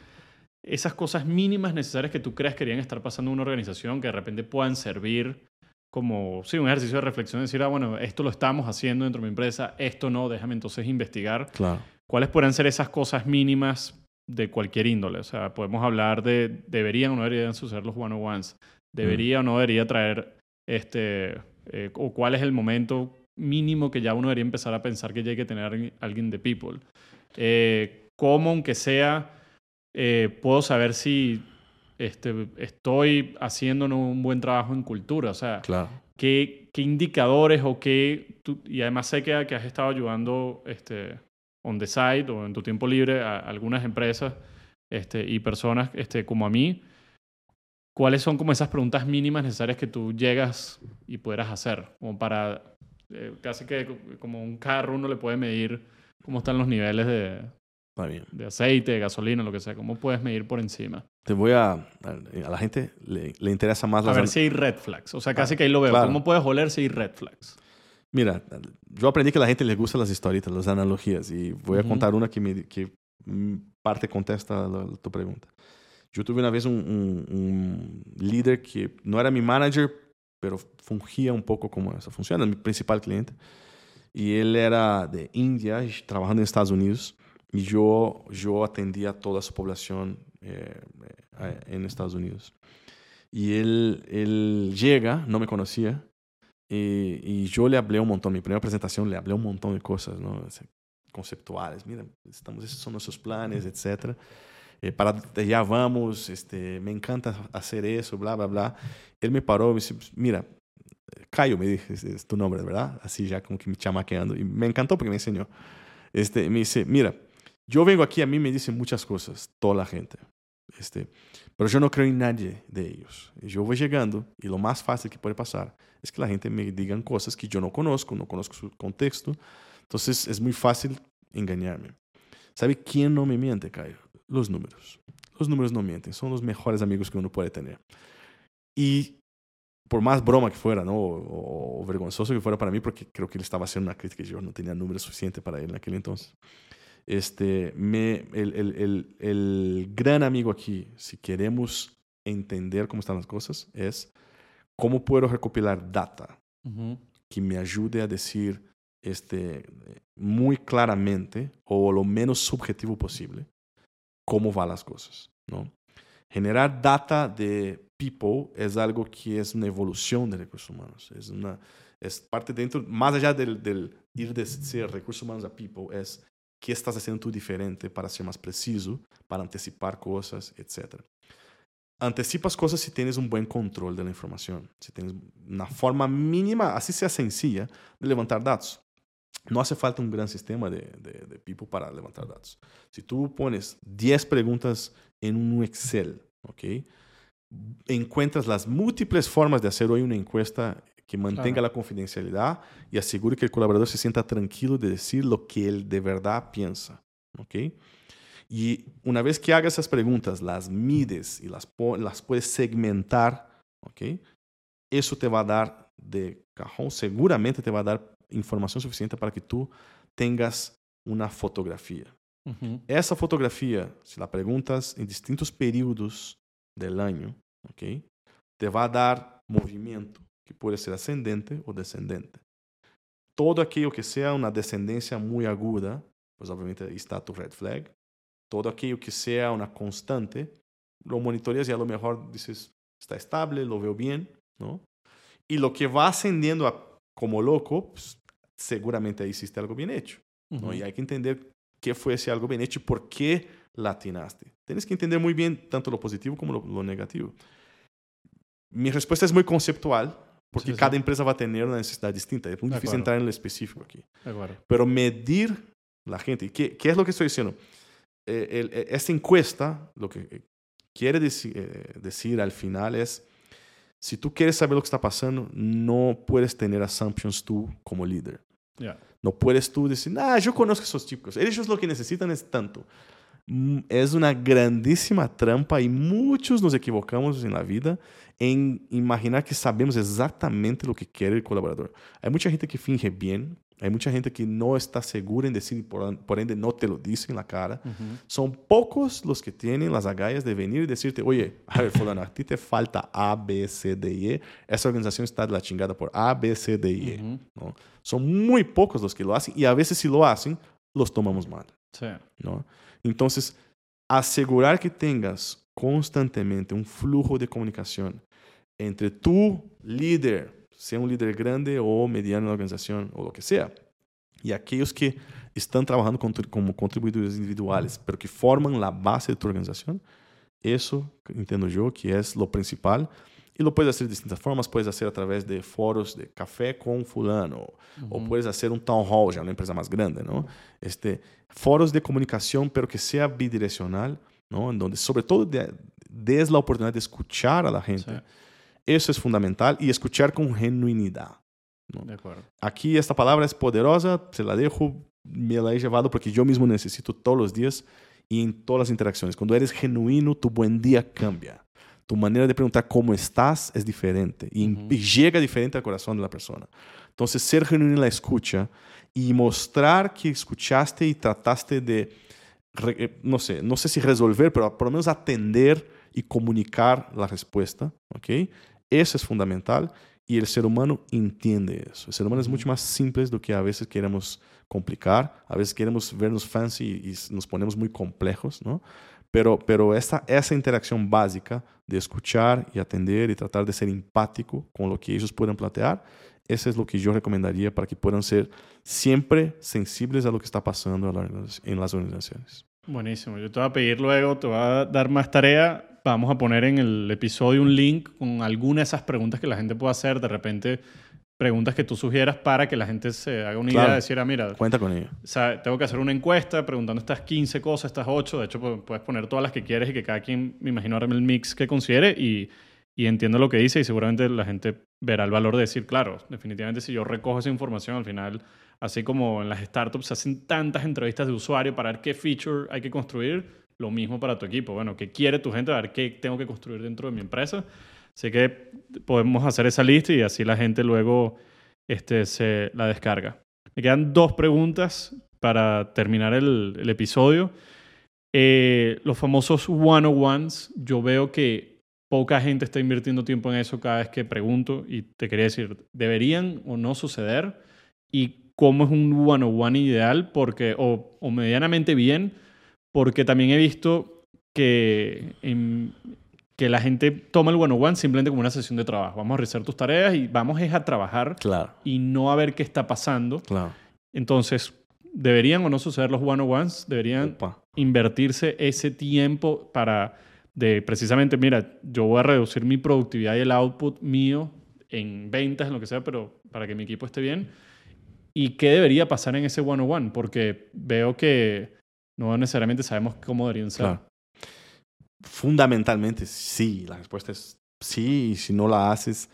esas cosas mínimas necesarias que tú creas que deberían estar pasando en una organización que de repente puedan servir como, sí, un ejercicio de reflexión, decir, ah, bueno, esto lo estamos haciendo dentro de mi empresa, esto no, déjame entonces investigar. Claro. ¿Cuáles podrían ser esas cosas mínimas de cualquier índole? O sea, podemos hablar de, ¿deberían o no deberían suceder los one-on-ones? ¿Debería o no debería traer, este, eh, o cuál es el momento mínimo que ya uno debería empezar a pensar que ya hay que tener alguien- alguien de people? Eh, ¿Cómo, aunque sea, eh, puedo saber si este, estoy haciendo un buen trabajo en cultura. O sea, Claro. ¿qué, qué indicadores o qué... tú- y además sé que, que has estado ayudando este, on the side o en tu tiempo libre a algunas empresas este, y personas este, como a mí. ¿Cuáles son como esas preguntas mínimas necesarias que tú llegas y pudieras hacer? Como para... eh, casi que co- como un carro uno le puede medir cómo están los niveles de, Está bien. de aceite, de gasolina, lo que sea. ¿Cómo puedes medir por encima? Te voy a... A la gente le, le interesa más A ver si hay red flags. O sea, casi Ah, que ahí lo veo. claro. ¿Cómo puedes oler si hay red flags? Mira, yo aprendí que a la gente le gustan las historietas, las analogías. Y voy a contar una que, me, que parte contesta la- la- tu pregunta. Yo tuve una vez un, un- un líder que no era mi manager, pero fungía un poco como eso. Funciona, mi principal cliente. Y él era de India, trabajando en Estados Unidos. Y yo, yo atendía a toda su población eh, eh, en Estados Unidos. Y él, él llega, no me conocía, y, y yo le hablé un montón, mi primera presentación le hablé un montón de cosas, ¿no? Conceptuales, mira, estamos, estos son nuestros planes, etc. Eh, para allá vamos, este, me encanta hacer eso, bla, bla, bla. Él me paró me dice, mira, Caio, me dije, es, tu nombre, ¿verdad? Así ya como que me chamaqueando. Y me encantó porque me enseñó. Este, me dice, mira, yo vengo aquí, a mí me dicen muchas cosas, toda la gente. Este, pero yo no creo en nadie de ellos. Yo voy llegando y lo más fácil que puede pasar es que la gente me digan cosas que yo no conozco, no conozco su contexto. Entonces es muy fácil engañarme. ¿Sabe quién no me miente, Caio? Los números. Los números no mienten, son los mejores amigos que uno puede tener. Y por más broma que fuera, ¿no? O, o vergonzoso que fuera para mí, porque creo que él estaba haciendo una crítica y yo no tenía números suficientes para él en aquel entonces. Este, me, el, el, el, el gran amigo aquí, si queremos entender cómo están las cosas, es cómo puedo recopilar data que me ayude a decir este, muy claramente o lo menos subjetivo posible cómo van las cosas, ¿no? Generar data de people es algo que es una evolución de recursos humanos, es una es parte dentro, más allá del, del ir de ser recursos humanos a people, es qué estás haciendo tú diferente para ser más preciso, para anticipar cosas, etc. Anticipas cosas si tienes un buen control de la información, si tienes una forma mínima, así sea sencilla, de levantar datos. No hace falta un gran sistema de, de, de people para levantar datos. Si tú pones 10 preguntas en un Excel, ¿ok? Encuentras las múltiples formas de hacer hoy una encuesta que mantenga Claro. la confidencialidad y asegure que el colaborador se sienta tranquilo de decir lo que él de verdad piensa, ¿ok? Y una vez que hagas esas preguntas, las mides y las, las puedes segmentar, ¿ok? Eso te va a dar de cajón, seguramente te va a dar información suficiente para que tú tengas una fotografía. Ujú. Essa fotografia, se la preguntas em distintos períodos del año, ok, te vai dar movimento que pode ser ascendente ou descendente. Todo aquilo que seja uma descendência muito aguda, pois obviamente está tu red flag. Todo aquilo que seja uma constante, lo monitoreas e a lo mejor dices, está estable, lo veo bien, ¿no? Y lo que va ascendiendo a- como loco, pues, seguramente ahí hiciste algo bien hecho. ¿no? Ujú. Y hay que entender qué fue ese algo bien hecho y por qué la atinaste. Tienes que entender muy bien tanto lo positivo como lo, lo negativo. Mi respuesta es muy conceptual, porque Sí, sí. cada empresa va a tener una necesidad distinta. Es muy De difícil acuerdo. entrar en lo específico aquí. Pero medir la gente, ¿y ¿qué, qué es lo que estoy diciendo? Eh, el- eh, esta encuesta, lo que eh, quiere deci- eh, decir al final es, si tú quieres saber lo que está pasando, no puedes tener assumptions tú como líder. No puedes tú decir, ah, yo conozco esos chicos, ellos lo que necesitan es tanto. Mm, Es una grandísima trampa y muchos nos equivocamos en la vida en imaginar que sabemos exactamente lo que quiere el colaborador. Hay mucha gente que finge bien, hay mucha gente que no está segura en decir por, por ende no te lo dice en la cara. Ujú. Son pocos los que tienen las agallas de venir y decirte, oye, a ver, fulano, a ti te falta A, B, C, D, y E. Esa organización está de la chingada por A, B, C, D, y E. Ujú. ¿no? Son muy pocos los que lo hacen y a veces si lo hacen, los tomamos mal. Sí. ¿no? Entonces, asegurar que tengas constantemente un flujo de comunicación entre tu líder, sea un líder grande o mediano en la organización o lo que sea, y aquellos que están trabajando como contribuidores individuales, pero que forman la base de tu organización, eso entiendo yo que es lo principal. Y lo puedes hacer de distintas formas, puedes hacer a través de foros de café con fulano, o puedes hacer un town hall, ya una empresa más grande, ¿no? Este, foros de comunicación, pero que sea bidireccional, ¿no? En donde sobre todo des la oportunidad de escuchar a la gente. Eso es fundamental y escuchar con genuinidad. ¿no? De acuerdo. Aquí esta palabra es poderosa, se la dejo, me la he llevado porque yo mismo necesito todos los días y en todas las interacciones. Cuando eres genuino, tu buen día cambia. Tu manera de preguntar cómo estás es diferente y, y llega diferente al corazón de la persona. Entonces, ser genuino en la escucha y mostrar que escuchaste y trataste de, eh, no sé, no sé si resolver, pero por lo menos atender y comunicar la respuesta, ¿ok? Eso es fundamental y el ser humano entiende eso. El ser humano es mucho más simple de lo que a veces queremos complicar, a veces queremos vernos fancy y nos ponemos muy complejos, ¿no? Pero, pero esa, esa interacción básica de escuchar y atender y tratar de ser empático con lo que ellos puedan plantear, eso es lo que yo recomendaría para que puedan ser siempre sensibles a lo que está pasando en las organizaciones. Buenísimo. Yo te voy a pedir luego, te voy a dar más tarea vamos a poner en el episodio un link con alguna de esas preguntas que la gente pueda hacer. De repente, preguntas que tú sugieras para que la gente se haga una idea de decir, ah, mira, cuenta con ello. O sea, tengo que hacer una encuesta preguntando estas 15 cosas, estas 8. De hecho, puedes poner todas las que quieres y que cada quien, me imagino, hará el mix que considere y, y entiendo lo que dice y seguramente la gente verá el valor de decir, claro, definitivamente si yo recojo esa información al final, así como en las startups se hacen tantas entrevistas de usuario para ver qué feature hay que construir, lo mismo para tu equipo. Bueno, ¿qué quiere tu gente? A ver qué tengo que construir dentro de mi empresa. Así que podemos hacer esa lista y así la gente luego este, se la descarga. Me quedan dos preguntas para terminar el, episodio. Eh, los famosos one-on-ones, yo veo que poca gente está invirtiendo tiempo en eso cada vez que pregunto y te quería decir, ¿deberían o no suceder? ¿Y cómo es un one-on-one ideal? Porque, o medianamente bien, porque también he visto que, que la gente toma el one-on-one simplemente como una sesión de trabajo. Vamos a realizar tus tareas y vamos a trabajar claro. y no a ver qué está pasando. Claro. Entonces, ¿deberían o no suceder los one-on-ones? ¿Deberían invertirse ese tiempo para de precisamente, mira, yo voy a reducir mi productividad y el output mío en ventas, en lo que sea, pero para que mi equipo esté bien? ¿Y qué debería pasar en ese one-on-one? Porque veo que no necesariamente sabemos cómo deberían ser. Fundamentalmente, sí. La respuesta es sí. Y si no la haces,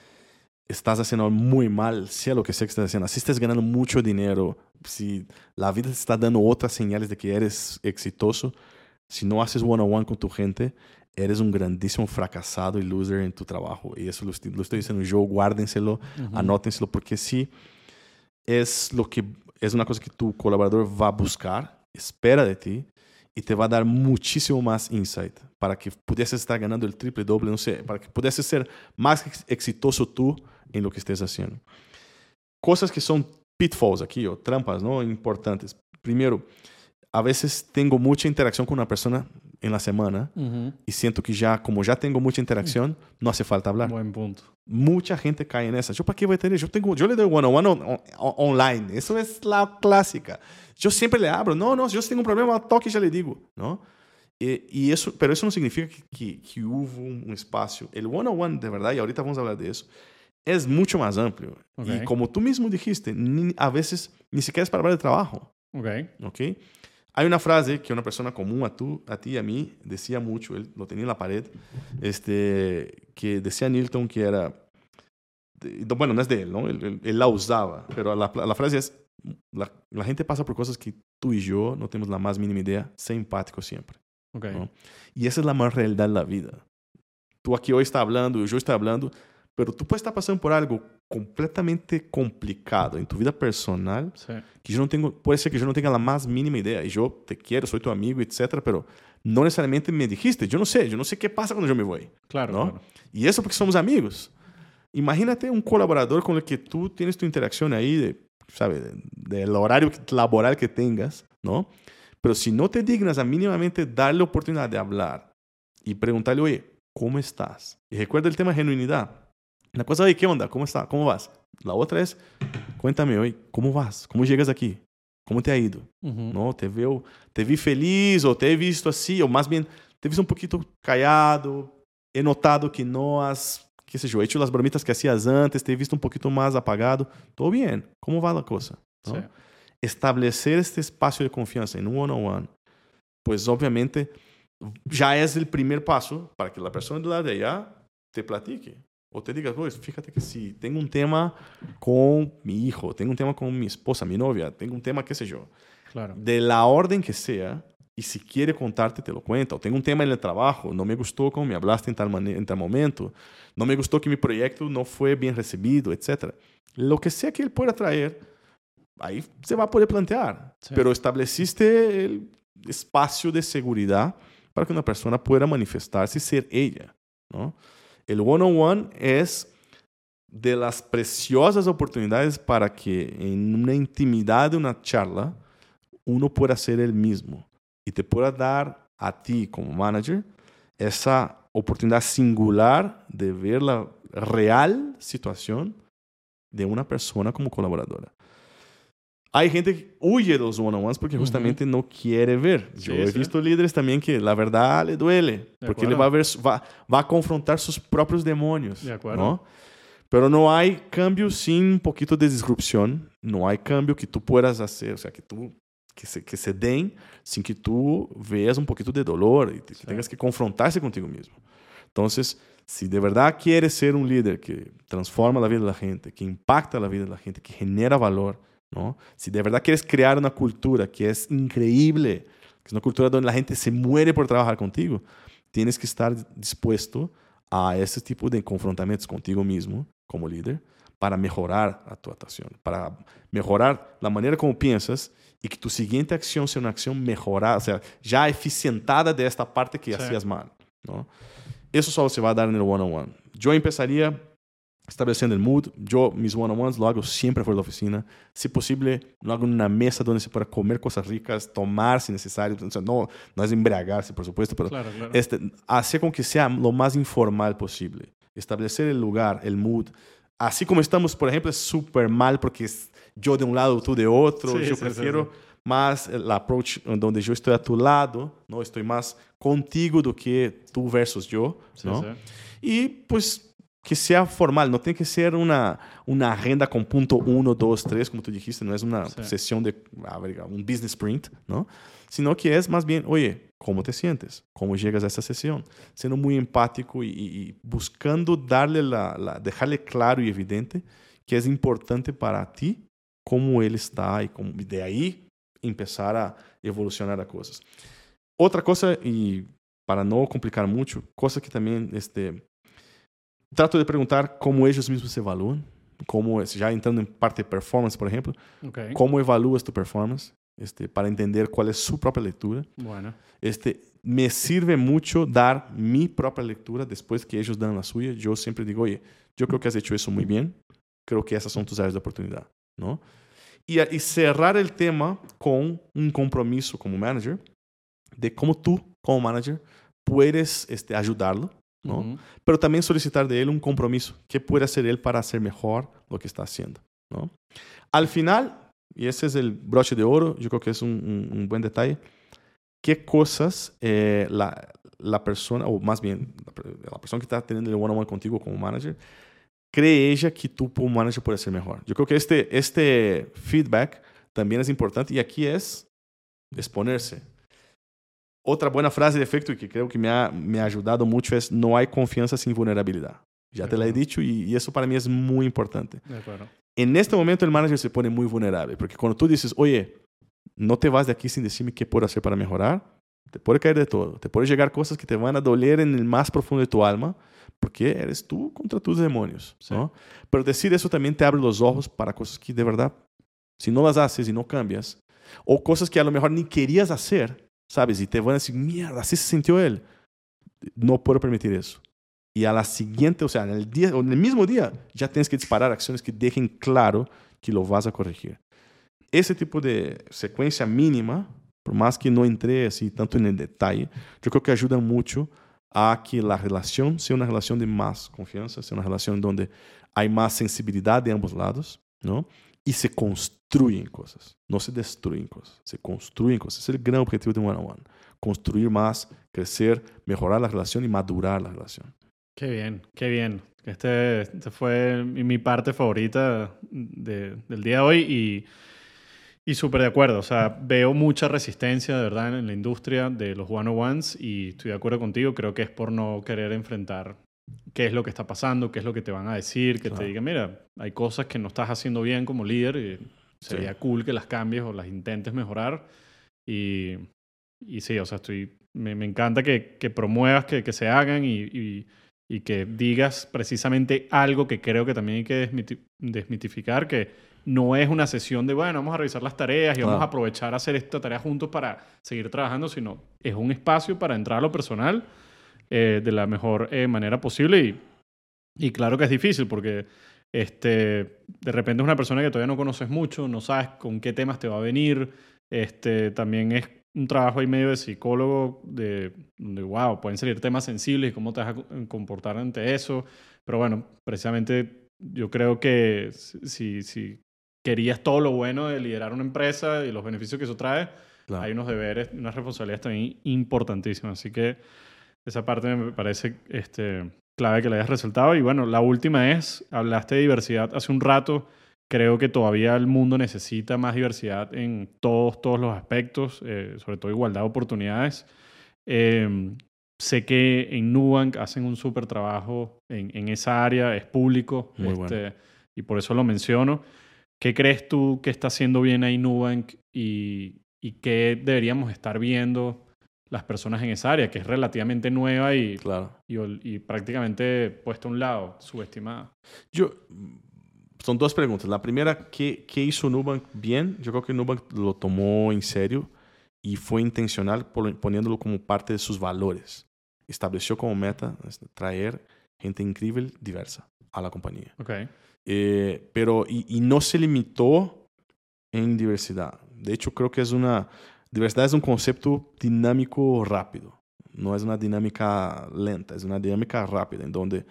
estás haciendo muy mal, sea lo que sea que estés haciendo. Si estás ganando mucho dinero, si la vida te está dando otras señales de que eres exitoso, si no haces one-on-one con tu gente, eres un grandísimo fracasado y loser en tu trabajo. Y eso lo estoy, diciendo yo, guárdenselo, anótenselo, porque sí es lo que es una cosa que tu colaborador va a buscar espera de ti y te va a dar muchísimo más insight para que pudieses estar ganando el triple, doble, para que pudieses ser más exitoso tú en lo que estés haciendo. Cosas que son pitfalls aquí o trampas. Importantes. Primero, a veces tengo mucha interacción con una persona en la semana y siento que ya, como ya tengo mucha interacción, no hace falta hablar. Buen punto. Mucha gente cae en esa. ¿Yo para qué voy a tener? Yo, tengo, yo le doy one-on-one on, online. Eso es la clásica. Yo siempre le abro. No, no, yo tengo un problema, toque y ya le digo. ¿no? Y, y eso, pero eso no significa que, que, hubo un espacio. El one-on-one, de verdad, y ahorita vamos a hablar de eso, es mucho más amplio. Y como tú mismo dijiste, a veces ni siquiera es para hablar de trabajo. Ok. ¿Ok? Hay una frase que una persona común a, tú, a ti y a mí decía mucho, él lo tenía en la pared, este, que decía Newton que era, bueno, no es de él, ¿no? Él, la usaba, pero la, la frase es, la, la, gente pasa por cosas que tú y yo no tenemos la más mínima idea, sé empático siempre. Okay. ¿no? Y esa es la más realidad de la vida. Tú aquí hoy estás hablando, yo estoy hablando, pero tú puedes estar pasando por algo completamente complicado en tu vida personal sí. que yo no tengo, puede ser que yo no tenga la más mínima idea y yo te quiero, soy tu amigo, etcétera, pero no necesariamente me dijiste, yo no sé, yo no sé qué pasa cuando yo me voy. Claro, ¿no? claro. Y eso porque somos amigos. Imagínate un colaborador con el que tú tienes tu interacción ahí de, ¿sabes? Del de, horario laboral que tengas, ¿no? Pero si no te dignas a mínimamente darle oportunidad de hablar y preguntarle, oye, ¿cómo estás? Y recuerda el tema de genuinidad la cosa de qué onda, cómo está, cómo vas. La otra es, cuéntame hoy, ¿cómo vas? ¿Cómo llegas aquí? como te ha ido? Ujú. ¿No? Te veo, te vi feliz o te he visto así, o más bien te he visto un poquito callado, he notado que no has, qué sé yo, hecho las bromitas que hacías antes, te he visto un poquito más apagado. Todo bien, ¿cómo va la cosa? ¿No? Sí. Establecer este espacio de confianza en un one-on-one, pues obviamente ya es el primer paso para que la persona de lado de allá te platique. O te diga, pues fíjate que si tengo un tema con mi hijo, tengo un tema con mi esposa, mi novia, tengo un tema, qué sé yo, Claro. de la orden que sea, y si quiere contarte, te lo cuenta. O tengo un tema en el trabajo, no me gustó como me hablaste en tal, en tal momento, no me gustó que mi proyecto no fue bien recibido, etc. Lo que sea que él pueda traer, ahí se va a poder plantear. Sí. Pero estableciste el espacio de seguridad para que una persona pueda manifestarse y ser ella. ¿no? El one-on-one es de las preciosas oportunidades para que en una intimidad de una charla uno pueda ser el mismo y te pueda dar a ti como manager esa oportunidad singular de ver la real situación de una persona como colaboradora. Hay gente que huye de los one-on-ones porque justamente no quiere ver. Yo Sí, he sí. visto líderes también que la verdad le duele, porque acuerdo. va a, ver, va, va a confrontar sus propios demonios. De acuerdo. ¿no? Pero no hay cambio sin un poquito de disrupción, no hay cambio que tú puedas hacer, o sea, que tú que se, que se den sin que tú veas un poquito de dolor y te- que Sí. tengas que confrontarse contigo mismo. Entonces, si de verdad quieres ser un líder que transforma la vida de la gente, que impacta la vida de la gente, que genera valor, ¿no? Si de verdad quieres crear una cultura que es increíble, que es una cultura donde la gente se muere por trabajar contigo, tienes que estar dispuesto a ese tipo de confrontamientos contigo mismo como líder para mejorar a tu actuación, para mejorar la manera como piensas y que tu siguiente acción sea una acción mejorada, o sea, ya eficientada de esta parte que Sí. hacías mal, ¿no? Eso solo se va a dar en el one-on-one. Yo empezaría estableciendo el mood. Yo mis one-on-ones lo hago siempre fuera de la oficina. Si posible, lo hago en una mesa donde se pueda comer cosas ricas, tomar si necesario. O sea, no, no es embriagarse, por supuesto, pero Claro, claro. este, hacer con que sea lo más informal posible. Establecer el lugar, el mood. Así como estamos, por ejemplo, es súper mal porque es yo de un lado, tú de otro. Sí, yo sí, sí, prefiero más el approach donde yo estoy a tu lado, ¿no? Estoy más contigo do que tú versus yo, Sí, ¿no? sí. Y pues que sea formal, no tiene que ser una, una agenda con punto uno, dos, tres, como tú dijiste, no es una Sí. sesión de un business sprint, ¿no? Sino que es más bien, oye, ¿cómo te sientes? ¿Cómo llegas a esa sesión? Siendo muy empático y, y- buscando darle la, la- dejarle claro y evidente que es importante para ti cómo él está y cómo- de ahí empezar a evolucionar a cosas. Otra cosa, y para no complicar mucho, cosa que también este, trato de preguntar cómo ellos mismos se evalúan, cómo es, ya entrando en parte de performance, por ejemplo, Ok. cómo evalúas tu performance, este, para entender cuál es su propia lectura. Bueno. Este, me sirve mucho dar mi propia lectura después que ellos dan la suya. Yo siempre digo, oye, yo creo que has hecho eso muy bien, creo que esas son tus áreas de oportunidad, ¿no? Y, y cerrar el tema con un compromiso como manager de cómo tú, como manager, puedes este, ayudarlo, ¿no? Ujú. pero también solicitar de él un compromiso. ¿Qué puede hacer él para hacer mejor lo que está haciendo? ¿no? Al final, y ese es el broche de oro, yo creo que es un, un- un buen detalle, ¿qué cosas eh, la, la persona, o más bien la, la persona que está teniendo el one-on-one contigo como manager, cree ella que tú como manager puedes ser mejor? Yo creo que este, este feedback también es importante y aquí es exponerse. Otra buena frase de efecto y que creo que me ha, me ha ayudado mucho es no hay confianza sin vulnerabilidad. Ya De te la he dicho y, y eso para mí es muy importante. Acuerdo. En este momento el manager se pone muy vulnerable porque cuando tú dices, oye, no te vas de aquí sin decirme qué puedo hacer para mejorar, te puede caer de todo. Te puede llegar cosas que te van a doler en el más profundo de tu alma porque eres tú contra tus demonios. Sí. ¿no? Pero decir eso también te abre los ojos para cosas que de verdad, si no las haces y no cambias, o cosas que a lo mejor ni querías hacer, ¿sabes? Y te van a decir, mierda, así se sintió él. No puedo permitir eso. Y a la siguiente, o sea, en el, día, en el mismo día, que disparar acciones que dejen claro que lo vas a corregir. Ese tipo de secuencia mínima, por más que no entre así tanto el detalle, yo creo que ayuda mucho a que la relación sea una relación de más confianza, sea una relación donde hay más sensibilidad de ambos lados, ¿no? Y se, construyen cosas, no se destruyen cosas, se construyen cosas. Es el gran objetivo de One on One. Construir más, crecer, mejorar la relación y madurar la relación. Qué bien, qué bien. Este, este fue mi parte favorita de, del día de hoy y, y súper de acuerdo. O sea, veo mucha resistencia de verdad en la industria de los one-on-ones y estoy de acuerdo contigo. Creo que es por no querer enfrentar qué es lo que está pasando, qué es lo que te van a decir, que te digan, mira, hay cosas que no estás haciendo bien como líder y sería cool que las cambies o las intentes mejorar. Y, y sí, o sea, estoy, me, me encanta que, que promuevas que, que, se hagan y, y, y, que digas precisamente algo que creo que también hay que desmitificar, que no es una sesión de, bueno, vamos a revisar las tareas y vamos a aprovechar a hacer esta tarea juntos para seguir trabajando, sino es un espacio para entrar a lo personal eh, de la mejor eh, manera posible. Y, y claro que es difícil porque este, de repente es una persona que todavía no conoces mucho, no sabes con qué temas te va a venir. Este, también es un trabajo ahí medio de psicólogo, de, de wow, pueden salir temas sensibles y cómo te vas a comportar ante eso. Pero bueno, precisamente yo creo que si, si querías todo lo bueno de liderar una empresa y los beneficios que eso trae, claro. hay unos deberes, unas responsabilidades también importantísimas. Así que esa parte me parece este, clave que le hayas resaltado. Y bueno, la última es, hablaste de diversidad hace un rato. Creo que todavía el mundo necesita más diversidad en todos, todos los aspectos, eh, sobre todo igualdad de oportunidades. Eh, sé que en Nubank hacen un súper trabajo en, en, esa área, es público, Muy este, bueno. y por eso lo menciono. ¿Qué crees tú que está haciendo bien ahí Nubank y, y qué deberíamos estar viendo las personas en esa área, que es relativamente nueva y, claro. y, y, prácticamente puesta a un lado, subestimada. Yo, son dos preguntas. La primera, ¿qué, ¿qué, hizo Nubank bien? Yo creo que Nubank lo tomó en serio y fue intencional poniéndolo como parte de sus valores. Estableció como meta traer gente increíble, diversa a la compañía. Okay. Eh, pero, y, y no se limitó en diversidad. De hecho, creo que es una Diversidade é um conceito dinâmico rápido. Não é uma dinâmica lenta, é uma dinâmica rápida, em onde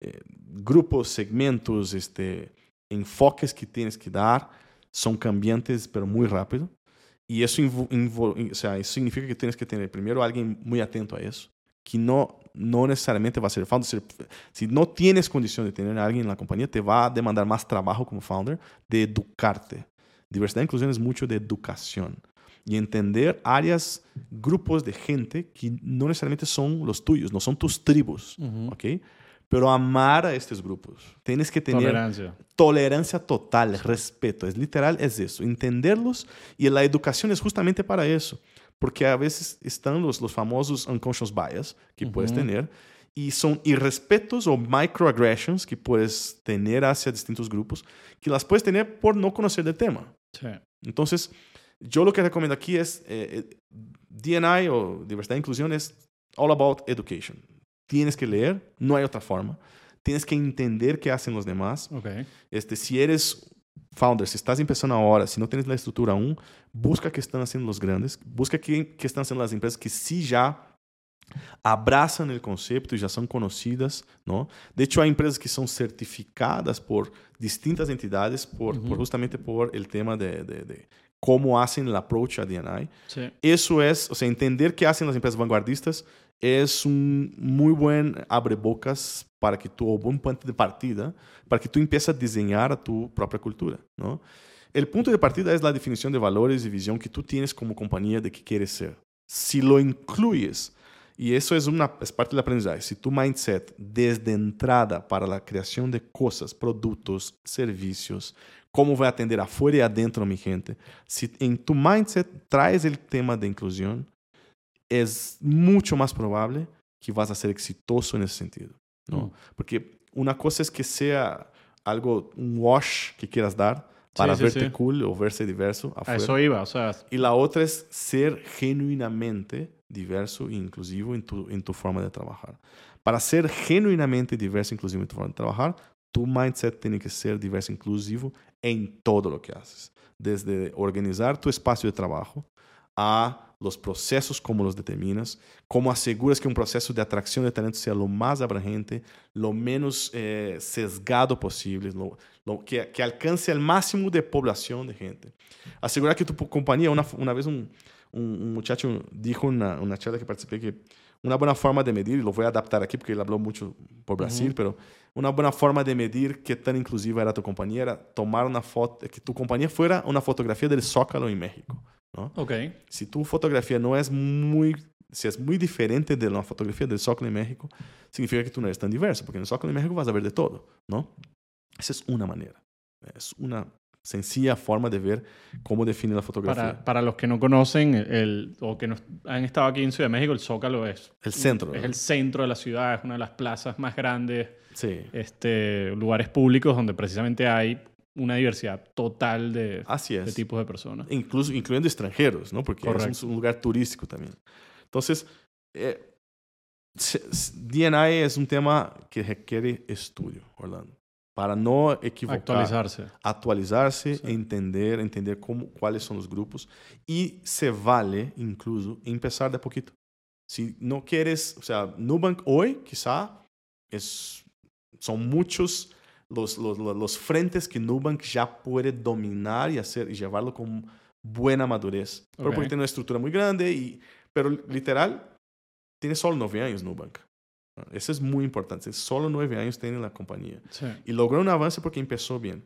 eh, grupos, segmentos, este, enfoques que tienes que dar são cambiantes, pero muito rápido. E isso, significa que tienes que ter primeiro alguém muito atento a isso, que não não necessariamente vai ser founder. Se não tienes condição de ter alguém na companhia, te vai demandar mais trabalho como founder de educarte. Diversidade e inclusão é muito de educação y entender áreas, grupos de gente que no necesariamente son los tuyos, no son tus tribus, uh -huh. ¿ok? Pero amar a estos grupos. Tienes que tener tolerancia, tolerancia total, sí. respeto. Es literal, es eso. Entenderlos y la educación es justamente para eso. Porque a veces están los, los famosos unconscious bias que uh -huh. puedes tener y son irrespetos o microaggressions que puedes tener hacia distintos grupos que las puedes tener por no conocer del tema. Sí. Entonces, yo lo que recomiendo aquí es eh, DNI o diversidad e inclusión es all about education. Tienes que leer, no hay otra forma. Tienes que entender qué hacen los demás. Okay. Este, si eres founder, si estás empezando ahora, si no tienes la estructura aún, busca qué están haciendo los grandes, busca qué, qué están haciendo las empresas que sí ya abrazan el concepto y ya son conocidas, ¿no? De hecho, hay empresas que son certificadas por distintas entidades por, justamente por el tema de, de, de cómo hacen el approach a DNI. Sí. Eso es, o sea, entender qué hacen las empresas vanguardistas es un muy buen abrebocas para que tú, o buen punto de partida, para que tú empieces a diseñar tu propia cultura, ¿no? El punto de partida es la definición de valores y visión que tú tienes como compañía de qué quieres ser. Si lo incluyes, y eso es, una, es parte del aprendizaje, si tu mindset desde entrada para la creación de cosas, productos, servicios, cómo voy a atender afuera y adentro a mi gente. Si en tu mindset traes el tema de inclusión, es mucho más probable que vas a ser exitoso en ese sentido. ¿no? Mm. Porque una cosa es que sea algo, un wash que quieras dar para sí, sí, verte sí. cool o verse diverso afuera. A eso iba, o sea. Y la otra es ser genuinamente diverso e inclusivo en tu, en tu forma de trabajar. Para ser genuinamente diverso e inclusivo en tu forma de trabajar, tu mindset tiene que ser diverso e inclusivo en todo lo que haces. Desde organizar tu espacio de trabajo a los procesos como los determinas, cómo aseguras que un proceso de atracción de talento sea lo más abrangente, lo menos eh, sesgado posible, lo, lo, que, que, alcance el máximo de población de gente. Asegurar que tu compañía, una, una vez un, un, un, muchacho dijo en una, una charla que participé que una buena forma de medir, y lo voy a adaptar aquí porque él habló mucho por Brasil, uh -huh. pero una buena forma de medir qué tan inclusiva era tu compañía era tomar una foto, que tu compañía fuera una fotografía del Zócalo en México. ¿no? Okay. Si tu fotografía no es muy, si es muy diferente de la fotografía del Zócalo en México, significa que tú no eres tan diverso, porque en el Zócalo en México vas a ver de todo, ¿no? Esa es una manera. Es una sencilla forma de ver cómo define la fotografía. Para, para los que no conocen el, o que no han estado aquí en Ciudad de México, el Zócalo es el centro. Es ¿no? el centro de la ciudad, es una de las plazas más grandes, sí. este, lugares públicos donde precisamente hay una diversidad total de, Así es. de tipos de personas. Incluso, incluyendo extranjeros, ¿no? Porque Correcto. es un, un lugar turístico también. Entonces, eh, DNA es un tema que requiere estudio, Orlando. Para no equivocar. Actualizarse. Actualizarse, Sí. entender, entender cómo, cuáles son los grupos. Y se vale, incluso, empezar de a poquito. Si no quieres, o sea, Nubank hoy quizá es, son muchos los, los, los, los frentes que Nubank ya puede dominar y hacer y llevarlo con buena madurez. Pero Ok. porque tiene una estructura muy grande, y, pero literal, tiene solo nueve años Nubank. Eso es muy importante. Solo nueve años tiene la compañía. Sí. Y logró un avance porque empezó bien.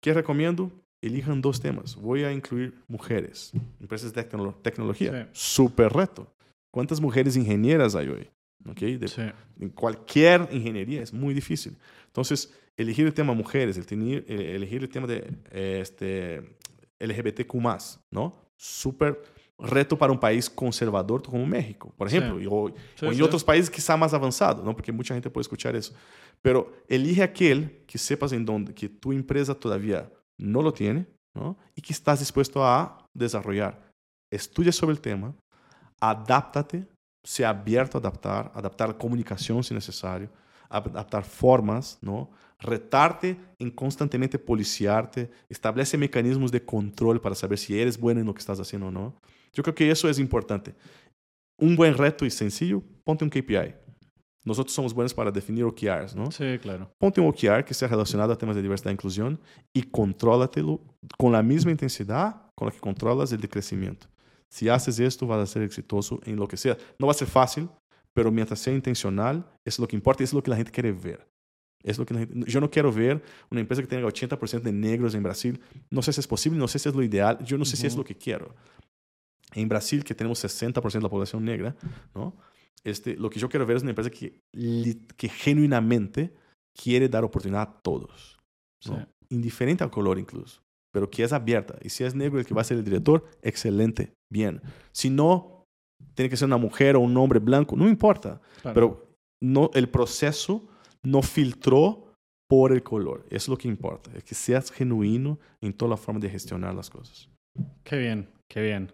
¿Qué recomiendo? Elijan dos temas. Voy a incluir mujeres, empresas de tecno- tecnología. Sí. Súper reto. ¿Cuántas mujeres ingenieras hay hoy? ¿Okay? De- Sí. en cualquier ingeniería es muy difícil. Entonces, elegir el tema mujeres, el eh, elegir el tema de eh, este, LGBTQ+, ¿no? Súper reto para un país conservador como México, por Sí. ejemplo, y- o, Sí, o en sí. otros países quizá más avanzados, ¿no? Porque mucha gente puede escuchar eso. Pero elige aquel que sepas en donde, que tu empresa todavía no lo tiene, ¿no? Y que estás dispuesto a desarrollar. Estudia sobre el tema, adáptate, sea abierto a adaptar, adaptar la comunicación si necesario, adaptar formas, ¿no? Retarte en constantemente policiarte, establece mecanismos de control para saber si eres bueno en lo que estás haciendo o no. Yo creo que eso es importante. Un buen reto y sencillo, ponte un KPI. Nosotros somos buenos para definir OKRs, ¿no? Sí, claro. Ponte un OKR que sea relacionado a temas de diversidad e inclusión y contrólatelo con la misma intensidad con la que controlas el de crecimiento. Si haces esto, vas a ser exitoso en lo que sea. No va a ser fácil, pero mientras sea intencional, es lo que importa y es lo que la gente quiere ver. Es lo que la gente- yo no quiero ver una empresa que tenga 80% de negros en Brasil. No sé si es posible, no sé si es lo ideal, yo no sé si es lo que quiero. En Brasil, que tenemos 60% de la población negra, ¿no? Este, lo que yo quiero ver es una empresa que, que genuinamente quiere dar oportunidad a todos. ¿no? Sí. Indiferente al color incluso, pero que es abierta. Y si es negro el que va a ser el director, excelente, bien. Si no, tiene que ser una mujer o un hombre blanco, no importa. claro. Pero no, el proceso no filtró por el color. Eso es lo que importa. Es que seas genuino en toda la forma de gestionar las cosas. Qué bien, qué bien.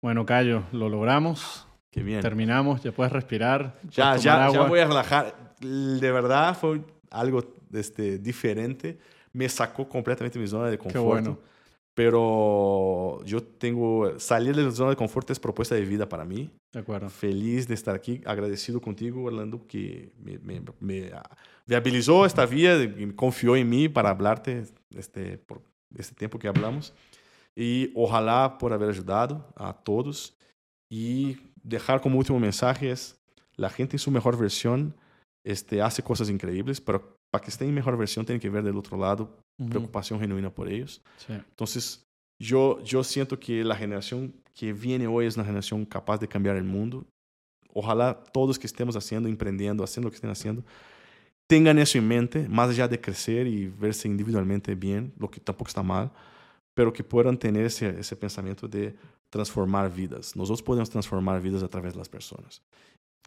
Bueno, Cayo, lo logramos. Qué bien. Terminamos, ya puedes respirar. Ya, puedes ya, ya agua. voy a relajar. De verdad fue algo este, diferente. Me sacó completamente de mi zona de confort. bueno. Pero yo tengo. Salir de la zona de confort es propuesta de vida para mí. De acuerdo. Feliz de estar aquí. Agradecido contigo, Orlando, que me, me, me, viabilizó esta vía confió en mí para hablarte este, por este tiempo que hablamos. Y ojalá por haber ayudado a todos. Y dejar como último mensaje es, la gente en su mejor versión este, hace cosas increíbles, pero para que esté en mejor versión tienen que ver del otro lado Ujú. preocupación genuina por ellos. Sí. Entonces, yo, yo siento que la generación que viene hoy es una generación capaz de cambiar el mundo. Ojalá todos que estemos haciendo, emprendiendo, haciendo lo que estén haciendo, tengan eso en mente, más allá de crecer y verse individualmente bien, lo que tampoco está mal, pero que puedan tener ese, ese pensamiento de transformar vidas. Nosotros podemos transformar vidas a través de las personas.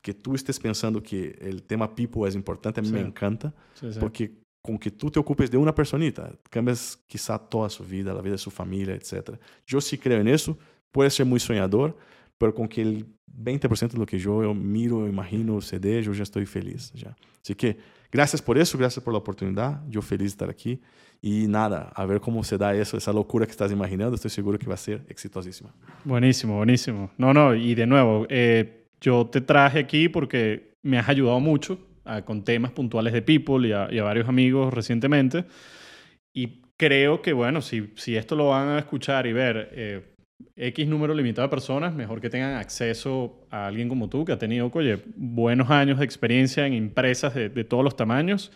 Que tú estés pensando que el tema people es importante, a mí Sí. me encanta, Sí, sí. porque con que tú te ocupes de una personita, cambias quizá toda su vida, la vida de su familia, etc. Yo sí creo en eso, puede ser muy soñador, pero con que el 20% de lo que yo, yo miro, imagino, se yo ya estoy feliz. Ya. Así que gracias por eso, gracias por la oportunidad. Yo feliz de estar aquí. Y nada, a ver cómo se da eso, esa locura que estás imaginando. Estoy seguro que va a ser exitosísima. Buenísimo, buenísimo. No, no, y de nuevo, eh, yo te traje aquí porque me has ayudado mucho con temas puntuales de People y a, varios amigos recientemente. Y creo que, bueno, si, si esto lo van a escuchar y ver eh, X número limitado de personas, mejor que tengan acceso a alguien como tú, que ha tenido, oye, buenos años de experiencia en empresas de, de todos los tamaños.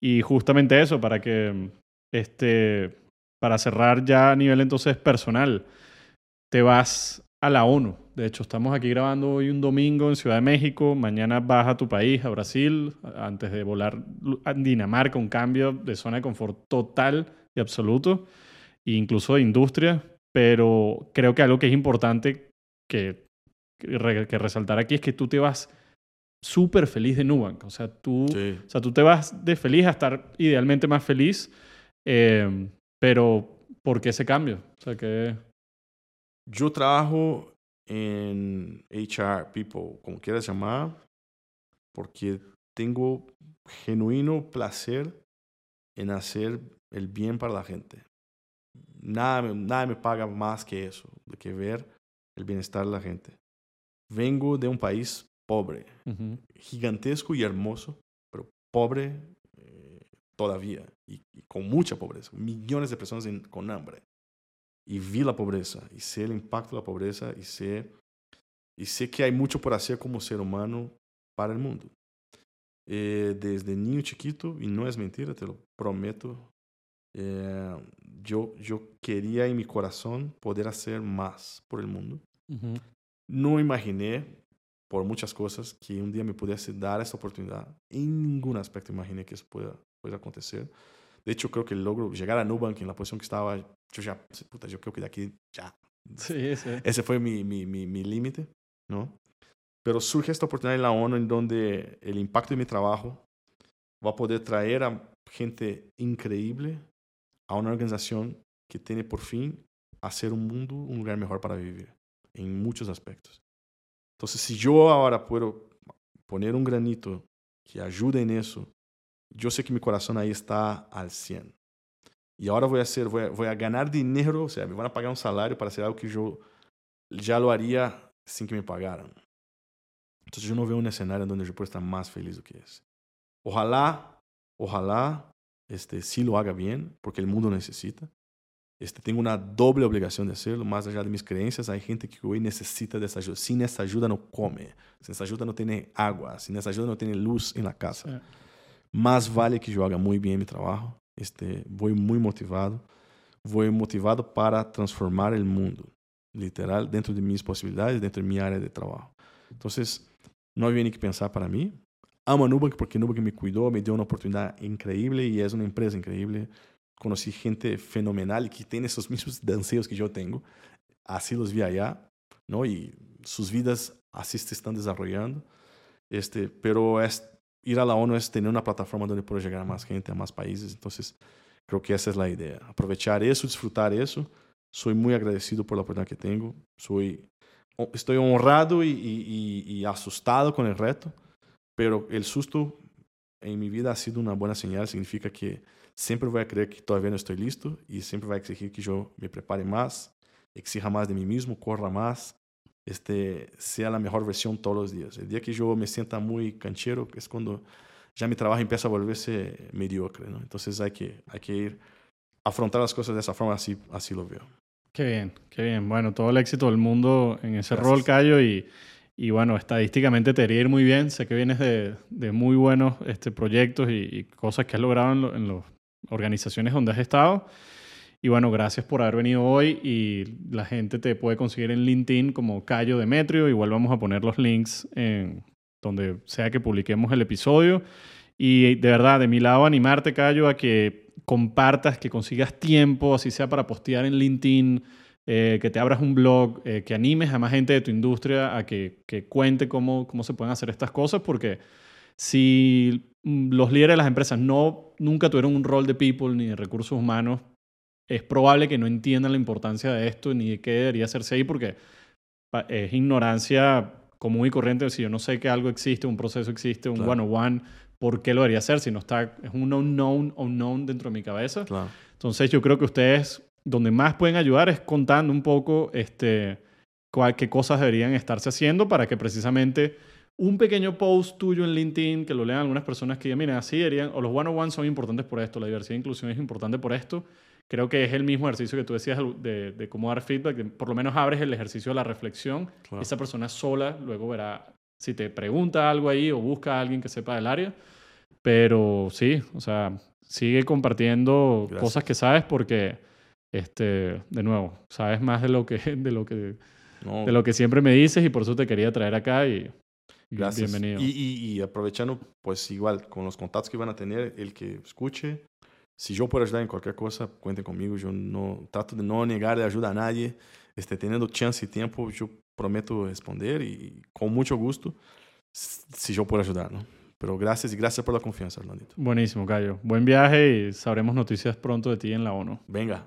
Y justamente eso, para que este, para cerrar ya a nivel entonces personal, te vas a la ONU. De hecho, estamos aquí grabando hoy un domingo en Ciudad de México. Mañana vas a tu país, a Brasil, antes de volar a Dinamarca, un cambio de zona de confort total y absoluto, e incluso de industria. Pero creo que algo que es importante que, que resaltar aquí es que tú te vas súper feliz de Nubank. O sea, tú, o sea, tú te vas de feliz a estar idealmente más feliz eh, pero, ¿por qué ese cambio? O sea, que... Yo trabajo en HR, people, como quieras llamar, porque tengo genuino placer en hacer el bien para la gente. Nada, nada me paga más que eso, de que ver el bienestar de la gente. Vengo de un país pobre, gigantesco y hermoso, pero pobre todavía y, con mucha pobreza, millones de personas con hambre. Y vi la pobreza y sé el impacto de la pobreza y sé, y sé que hay mucho por hacer como ser humano para el mundo. Eh, desde niño chiquito, y no es mentira, te lo prometo, eh, yo, yo quería en mi corazón poder hacer más por el mundo. No imaginé, por muchas cosas, que un día me pudiese dar esta oportunidad. En ningún aspecto imaginé que eso pueda puede acontecer. De hecho, creo que el logro llegar a Nubank en la posición que estaba, yo ya, puta, yo creo que de aquí ya. Sí, sí. Ese fue mi, mi, mi, mi límite, ¿no? Pero surge esta oportunidad en la ONU en donde el impacto de mi trabajo va a poder traer a gente increíble a una organización que tiene por fin hacer un mundo un lugar mejor para vivir en muchos aspectos. Entonces, si yo ahora puedo poner un granito que ayude en eso yo sé que mi corazón ahí está al 100. Y ahora voy a hacer, voy a, a ganar dinero, o me a pagar un salario para hacer algo que yo ya lo haría que me pagaran. Entonces yo no veo un escenario donde yo pueda estar más feliz do que ese. Ojalá, ojalá, este, sí lo haga bien, porque el mundo necesita. Este, tengo una doble obligación de hacerlo, más allá de mis creencias. Hay gente que hoy necesita de esa ayuda. Sin esa ayuda no come, sin esa ayuda no tiene agua, sin esa ayuda no tiene luz en la casa. Sí. Más vale que yo haga muy bien mi trabajo. Este, voy muy motivado. Voy motivado para transformar el mundo, literal, dentro de mis posibilidades, dentro de mi área de trabajo. Entonces, no había ni que pensar para mí. Amo a Nubank porque Nubank me cuidó, me dio una oportunidad increíble y es una empresa increíble. Conocí gente fenomenal que tiene esos mismos deseos que yo tengo. Así los vi allá, ¿no? Y sus vidas así se están desarrollando. Este, pero es ir a la ONU es tener una plataforma donde puedo llegar a más gente, a más países. Entonces, creo que esa es la idea. Aprovechar eso, disfrutar eso. Soy muy agradecido por la oportunidad que tengo. Soy, estoy honrado y, y, y, asustado con el reto, pero el susto en mi vida ha sido una buena señal. Significa que siempre voy a creer que todavía no estoy listo y siempre va a exigir que yo me prepare más, exija más de mí mismo, corra más, este, sea la mejor versión todos los días. El día que yo me sienta muy canchero es cuando ya mi trabajo empieza a volverse mediocre. ¿no? Entonces hay que, hay que ir a afrontar las cosas de esa forma, así, así lo veo. Qué bien, qué bien. Bueno, todo el éxito del mundo en ese rol, Cayo, y, y, bueno, estadísticamente te debería ir muy bien. Sé que vienes de, de muy buenos este, proyectos y, cosas que has logrado en, en las organizaciones donde has estado. Y bueno, gracias por haber venido hoy y la gente te puede conseguir en LinkedIn como Cayo Demetrio. Igual vamos a poner los links en donde sea que publiquemos el episodio. Y de verdad, de mi lado, animarte, Cayo, a que compartas, que consigas tiempo, así sea para postear en LinkedIn, eh, que te abras un blog, eh, que animes a más gente de tu industria a que, que cuente cómo, cómo se pueden hacer estas cosas, porque si los líderes de las empresas no, nunca tuvieron un rol de people ni de recursos humanos, es probable que no entiendan la importancia de esto ni de qué debería hacerse ahí porque es ignorancia común y corriente. Si yo no sé que algo existe, un proceso existe, un one-on-one, por qué lo debería hacer si no está, es un unknown, unknown dentro de mi cabeza. Claro. Entonces yo creo que ustedes donde más pueden ayudar es contando un poco este, cuál, qué cosas deberían estarse haciendo para que precisamente un pequeño post tuyo en LinkedIn, que lo lean algunas personas que digan, miren, así deberían, o los one-on-one son importantes por esto, la diversidad e inclusión es importante por esto. Creo que es el mismo ejercicio que tú decías de, de cómo dar feedback, de por lo menos abres el ejercicio de la reflexión. Claro. Esa persona sola luego verá si te pregunta algo ahí o busca a alguien que sepa del área. Pero sí, o sea, sigue compartiendo Gracias. cosas que sabes porque, este, de nuevo, sabes más de lo que, de lo que, No, de lo que siempre me dices y por eso te quería traer acá y, Gracias. bienvenido. Y, y- y aprovechando, pues igual, con los contactos que van a tener, el que escuche, si yo puedo ayudar en cualquier cosa, cuenten conmigo. Yo no trato de no negar de ayuda a nadie. Este, teniendo chance y tiempo, yo prometo responder y con mucho gusto, si yo puedo ayudar, ¿no? Pero gracias y gracias por la confianza, Orlandito. Buenísimo, Cayo. Buen viaje y sabremos noticias pronto de ti en la ONU. Venga,